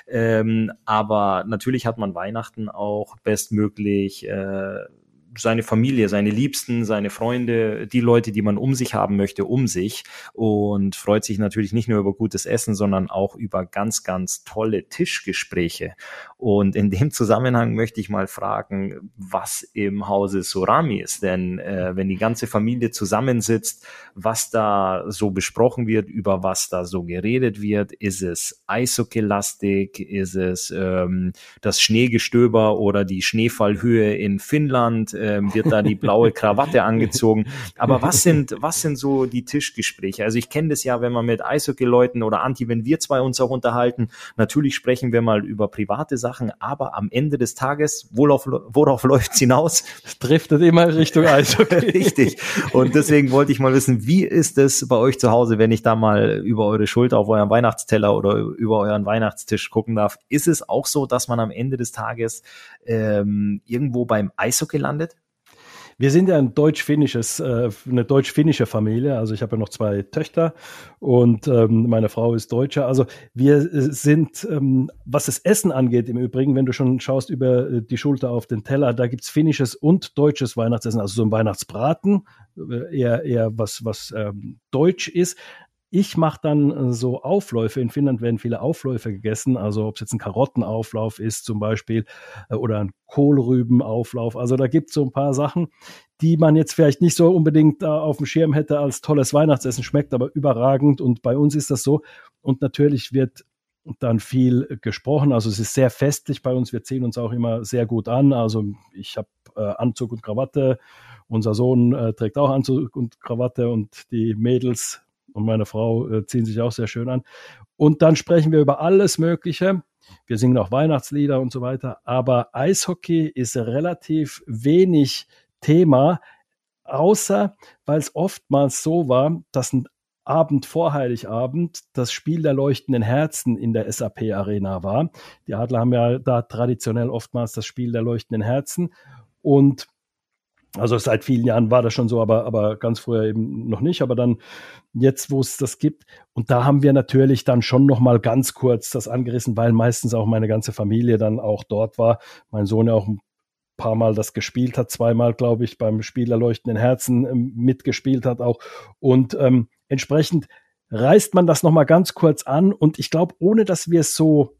Ähm, aber natürlich hat man Weihnachten auch bestmöglich äh, seine Familie, seine Liebsten, seine Freunde, die Leute, die man um sich haben möchte, um sich und freut sich natürlich nicht nur über gutes Essen, sondern auch über ganz, ganz tolle Tischgespräche. Und in dem Zusammenhang möchte ich mal fragen, was im Hause Surami ist. Denn äh, wenn die ganze Familie zusammensitzt, was da so besprochen wird, über was da so geredet wird, ist es Eishockey-lastig, ist es ähm, das Schneegestöber oder die Schneefallhöhe in Finnland, ähm, wird da die blaue Krawatte angezogen. Aber was sind, was sind so die Tischgespräche? Also ich kenne das ja, wenn man mit Eishockey-Leuten oder Anti, wenn wir zwei uns auch unterhalten, natürlich sprechen wir mal über private Sachen, aber am Ende des Tages, worauf, worauf läuft es hinaus? Driftet immer Richtung Eishockey. Richtig. Und deswegen wollte ich mal wissen, wie ist es bei euch zu Hause, wenn ich da mal über eure Schulter auf euren Weihnachtsteller oder über euren Weihnachtstisch gucken darf? Ist es auch so, dass man am Ende des Tages ähm, irgendwo beim Eishockey landet? Wir sind ja ein deutsch-finnisches, äh, eine deutsch-finnische Familie. Also ich habe ja noch zwei Töchter und ähm, meine Frau ist Deutsche. Also wir äh, sind, ähm, was das Essen angeht, im Übrigen, wenn du schon schaust über äh, die Schulter auf den Teller, da gibt's finnisches und deutsches Weihnachtsessen, also so ein Weihnachtsbraten, äh, eher, eher was, was ähm, deutsch ist Ich mache dann äh, so Aufläufe. In Finnland werden viele Aufläufe gegessen. Also ob es jetzt ein Karottenauflauf ist zum Beispiel äh, oder ein Kohlrübenauflauf. Also da gibt es so ein paar Sachen, die man jetzt vielleicht nicht so unbedingt auf dem Schirm hätte als tolles Weihnachtsessen, schmeckt aber überragend. Und bei uns ist das so. Und natürlich wird dann viel gesprochen. Also es ist sehr festlich bei uns. Wir ziehen uns auch immer sehr gut an. Also ich habe äh, Anzug und Krawatte. Unser Sohn äh, trägt auch Anzug und Krawatte und die Mädels und meine Frau äh, ziehen sich auch sehr schön an. Und dann sprechen wir über alles Mögliche. Wir singen auch Weihnachtslieder und so weiter. Aber Eishockey ist relativ wenig Thema, außer weil es oftmals so war, dass ein Abend vor Heiligabend das Spiel der leuchtenden Herzen in der SAP Arena war. Die Adler haben ja da traditionell oftmals das Spiel der leuchtenden Herzen und also seit vielen Jahren war das schon so, aber, aber ganz früher eben noch nicht. Aber dann jetzt, wo es das gibt. Und da haben wir natürlich dann schon noch mal ganz kurz das angerissen, weil meistens auch meine ganze Familie dann auch dort war. Mein Sohn ja auch ein paar Mal das gespielt hat, zweimal, glaube ich, beim Spiel Erleuchtenden Herzen ähm, mitgespielt hat auch. Und ähm, entsprechend reißt man das noch mal ganz kurz an. Und ich glaube, ohne dass wir es so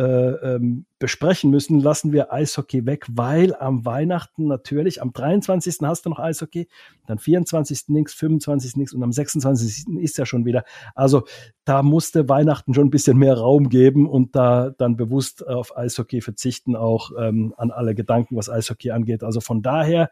äh, ähm, besprechen müssen, lassen wir Eishockey weg, weil am Weihnachten natürlich, am 23. hast du noch Eishockey, dann 24. nichts, 25. nichts und am 26. ist ja schon wieder. Also da musste Weihnachten schon ein bisschen mehr Raum geben und da dann bewusst auf Eishockey verzichten, auch ähm, an alle Gedanken, was Eishockey angeht. Also von daher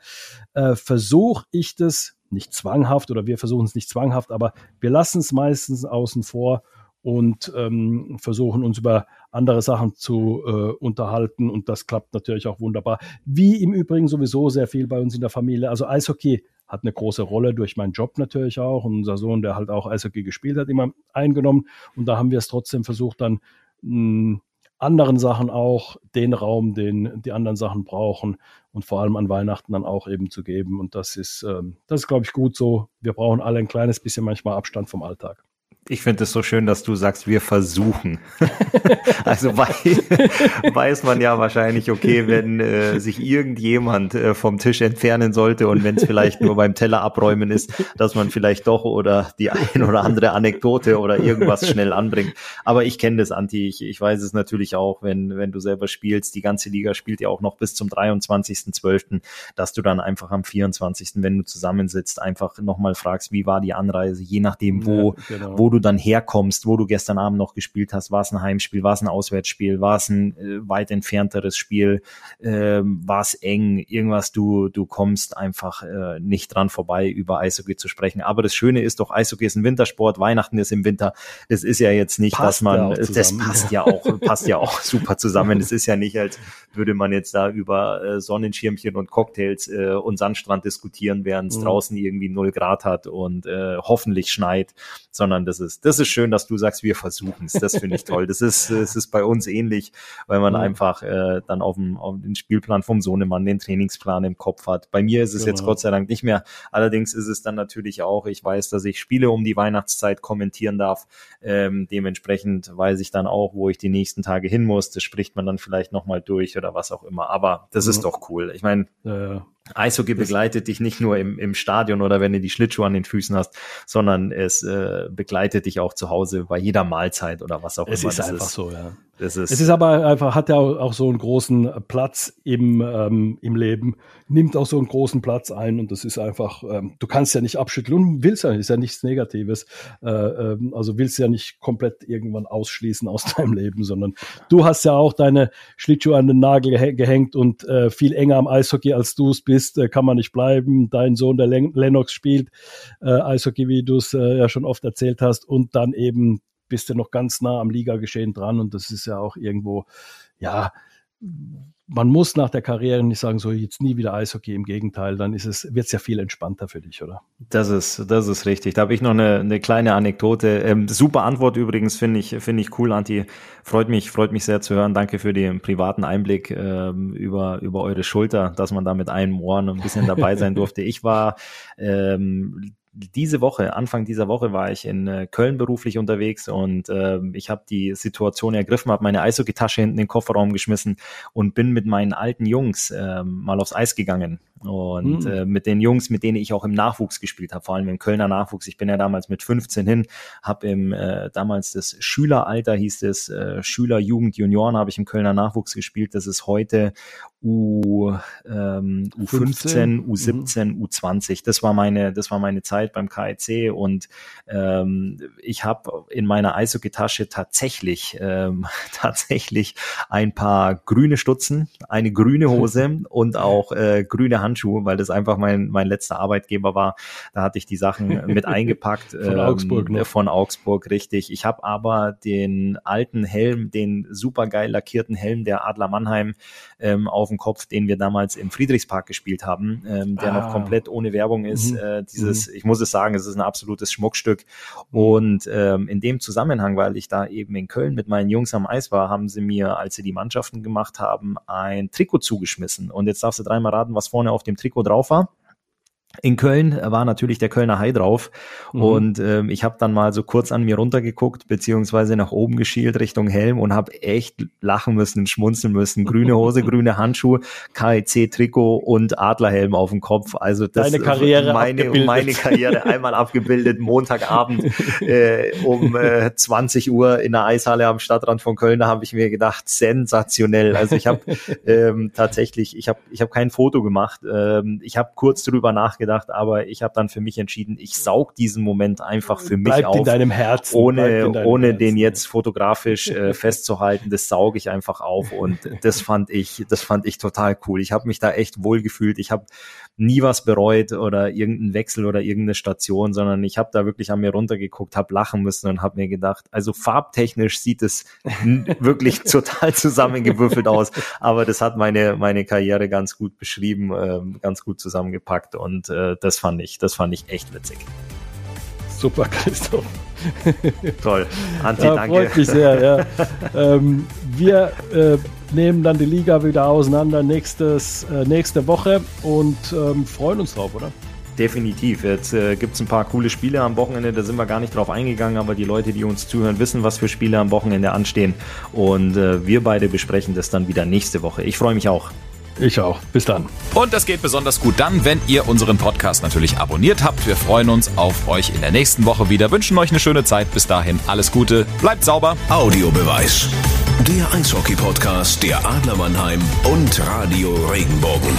äh, versuche ich das nicht zwanghaft oder wir versuchen es nicht zwanghaft, aber wir lassen es meistens außen vor und ähm, versuchen uns über andere Sachen zu äh, unterhalten und das klappt natürlich auch wunderbar. Wie im Übrigen sowieso sehr viel bei uns in der Familie. Also Eishockey hat eine große Rolle durch meinen Job natürlich auch und unser Sohn, der halt auch Eishockey gespielt hat, immer eingenommen und da haben wir es trotzdem versucht dann hm, anderen Sachen auch den Raum, den die anderen Sachen brauchen und vor allem an Weihnachten dann auch eben zu geben. Und das ist, ähm, das ist, glaube ich, gut so. Wir brauchen alle ein kleines bisschen manchmal Abstand vom Alltag. Ich finde es so schön, dass du sagst, wir versuchen. also weiß, weiß man ja wahrscheinlich, okay, wenn äh, sich irgendjemand äh, vom Tisch entfernen sollte und wenn es vielleicht nur beim Teller abräumen ist, dass man vielleicht doch oder die ein oder andere Anekdote oder irgendwas schnell anbringt. Aber ich kenne das, Anti. Ich, ich weiß es natürlich auch, wenn, wenn du selber spielst. Die ganze Liga spielt ja auch noch bis zum 23.12., dass du dann einfach am 24., wenn du zusammensitzt, einfach nochmal fragst, wie war die Anreise, je nachdem, wo, ja, genau. wo du du dann herkommst, wo du gestern Abend noch gespielt hast. War es ein Heimspiel, war es ein Auswärtsspiel, war es ein äh, weit entfernteres Spiel, äh, war es eng, irgendwas, du, du kommst einfach äh, nicht dran vorbei, über Eishockey zu sprechen. Aber das Schöne ist doch, Eishockey ist ein Wintersport, Weihnachten ist im Winter. Es ist ja jetzt nicht, passt dass man, ja das passt ja auch, passt ja auch super zusammen. Es ist ja nicht, als würde man jetzt da über äh, Sonnenschirmchen und Cocktails äh, und Sandstrand diskutieren, während es mhm. draußen irgendwie null Grad hat und äh, hoffentlich schneit, sondern das ist ist, das ist schön, dass du sagst, wir versuchen es. Das finde ich toll. Das ist, es ist bei uns ähnlich, weil man mhm. einfach äh, dann auf, dem, auf den Spielplan vom Sohnemann, den Trainingsplan im Kopf hat. Bei mir ist es genau. jetzt Gott sei Dank nicht mehr. Allerdings ist es dann natürlich auch, ich weiß, dass ich Spiele um die Weihnachtszeit kommentieren darf. Ähm, dementsprechend weiß ich dann auch, wo ich die nächsten Tage hin muss. Das spricht man dann vielleicht nochmal durch oder was auch immer. Aber das mhm. ist doch cool. Ich meine, ja, ja. Eishockey begleitet dich nicht nur im, im Stadion oder wenn du die Schlittschuhe an den Füßen hast, sondern es äh, begleitet dich auch zu Hause bei jeder Mahlzeit oder was auch es immer. Es ist einfach ist. so, ja. Es ist, es ist aber einfach, hat ja auch so einen großen Platz im, ähm, im Leben, nimmt auch so einen großen Platz ein und das ist einfach, ähm, du kannst ja nicht abschütteln und willst ja, ist ja nichts Negatives. Äh, ähm, also willst ja nicht komplett irgendwann ausschließen aus deinem Leben, sondern du hast ja auch deine Schlittschuhe an den Nagel gehängt und äh, viel enger am Eishockey als du es bist, äh, kann man nicht bleiben. Dein Sohn, der Len Lennox, spielt äh, Eishockey, wie du es äh, ja schon oft erzählt hast, und dann eben bist du noch ganz nah am Ligageschehen dran und das ist ja auch irgendwo, ja, man muss nach der Karriere nicht sagen, so jetzt nie wieder Eishockey. Im Gegenteil, dann ist es, wird es ja viel entspannter für dich, oder? Das ist, das ist richtig. Da habe ich noch eine, eine kleine Anekdote. Ähm, super Antwort übrigens, finde ich, finde ich cool, Anti. Freut mich, freut mich sehr zu hören. Danke für den privaten Einblick ähm, über, über eure Schulter, dass man da mit einem Ohr ein bisschen dabei sein durfte. Ich war ähm, diese Woche, Anfang dieser Woche war ich in äh, Köln beruflich unterwegs und äh, ich habe die Situation ergriffen, habe meine Eishockey-Tasche hinten in den Kofferraum geschmissen und bin mit meinen alten Jungs äh, mal aufs Eis gegangen. Und mhm. äh, mit den Jungs, mit denen ich auch im Nachwuchs gespielt habe, vor allem im Kölner Nachwuchs. Ich bin ja damals mit 15 hin, habe im äh, damals das Schüleralter hieß es, äh, Schüler, Jugend, Junioren habe ich im Kölner Nachwuchs gespielt. Das ist heute U, ähm, U15, U17, mhm. U20. Das war meine, das war meine Zeit beim KIC und ähm, ich habe in meiner Eishockey-Tasche tatsächlich, ähm, tatsächlich ein paar grüne Stutzen, eine grüne Hose und auch äh, grüne Handschuhe, weil das einfach mein, mein letzter Arbeitgeber war. Da hatte ich die Sachen mit eingepackt. von ähm, Augsburg, ne? Von Augsburg, richtig. Ich habe aber den alten Helm, den supergeil lackierten Helm der Adler Mannheim ähm, auf auf dem Kopf, den wir damals im Friedrichspark gespielt haben, ähm, der ah. noch komplett ohne Werbung ist. Mhm. Äh, dieses, mhm. ich muss es sagen, es ist ein absolutes Schmuckstück. Und ähm, in dem Zusammenhang, weil ich da eben in Köln mit meinen Jungs am Eis war, haben sie mir, als sie die Mannschaften gemacht haben, ein Trikot zugeschmissen. Und jetzt darfst du dreimal raten, was vorne auf dem Trikot drauf war in Köln war natürlich der Kölner Hai drauf mhm. und ähm, ich habe dann mal so kurz an mir runtergeguckt beziehungsweise nach oben geschielt Richtung Helm und habe echt lachen müssen, schmunzeln müssen. Grüne Hose, grüne Handschuhe, KIC Trikot und Adlerhelm auf dem Kopf. Also das Deine Karriere meine abgebildet. meine Karriere einmal abgebildet. Montagabend äh, um äh, 20 Uhr in der Eishalle am Stadtrand von Köln. Da habe ich mir gedacht, sensationell. Also ich habe ähm, tatsächlich, ich habe ich habe kein Foto gemacht. Ähm, ich habe kurz drüber nachgedacht nachgedacht, aber ich habe dann für mich entschieden, ich saug diesen Moment einfach für mich Bleibt auf. in deinem Herzen. Ohne, ohne Herzen. den jetzt fotografisch äh, festzuhalten, das sauge ich einfach auf und das fand ich, das fand ich total cool. Ich habe mich da echt wohl gefühlt. Ich habe nie was bereut oder irgendeinen Wechsel oder irgendeine Station, sondern ich habe da wirklich an mir runtergeguckt, habe lachen müssen und habe mir gedacht, also farbtechnisch sieht es wirklich total zusammengewürfelt aus, aber das hat meine meine Karriere ganz gut beschrieben, äh, ganz gut zusammengepackt und äh, das fand ich, das fand ich echt witzig. Super, Christoph. Toll. Anti, ja, danke. Freut mich sehr, ja. ähm, wir äh, nehmen dann die Liga wieder auseinander nächstes, äh, nächste Woche und ähm, freuen uns drauf, oder? Definitiv. Jetzt äh, gibt es ein paar coole Spiele am Wochenende, da sind wir gar nicht drauf eingegangen, aber die Leute, die uns zuhören, wissen, was für Spiele am Wochenende anstehen. Und äh, wir beide besprechen das dann wieder nächste Woche. Ich freue mich auch. Ich auch. Bis dann. Und das geht besonders gut dann, wenn ihr unseren Podcast natürlich abonniert habt. Wir freuen uns auf euch in der nächsten Woche wieder. Wünschen euch eine schöne Zeit. Bis dahin alles Gute. Bleibt sauber. Audiobeweis. Der Eishockey-Podcast der Adler Mannheim und Radio Regenbogen.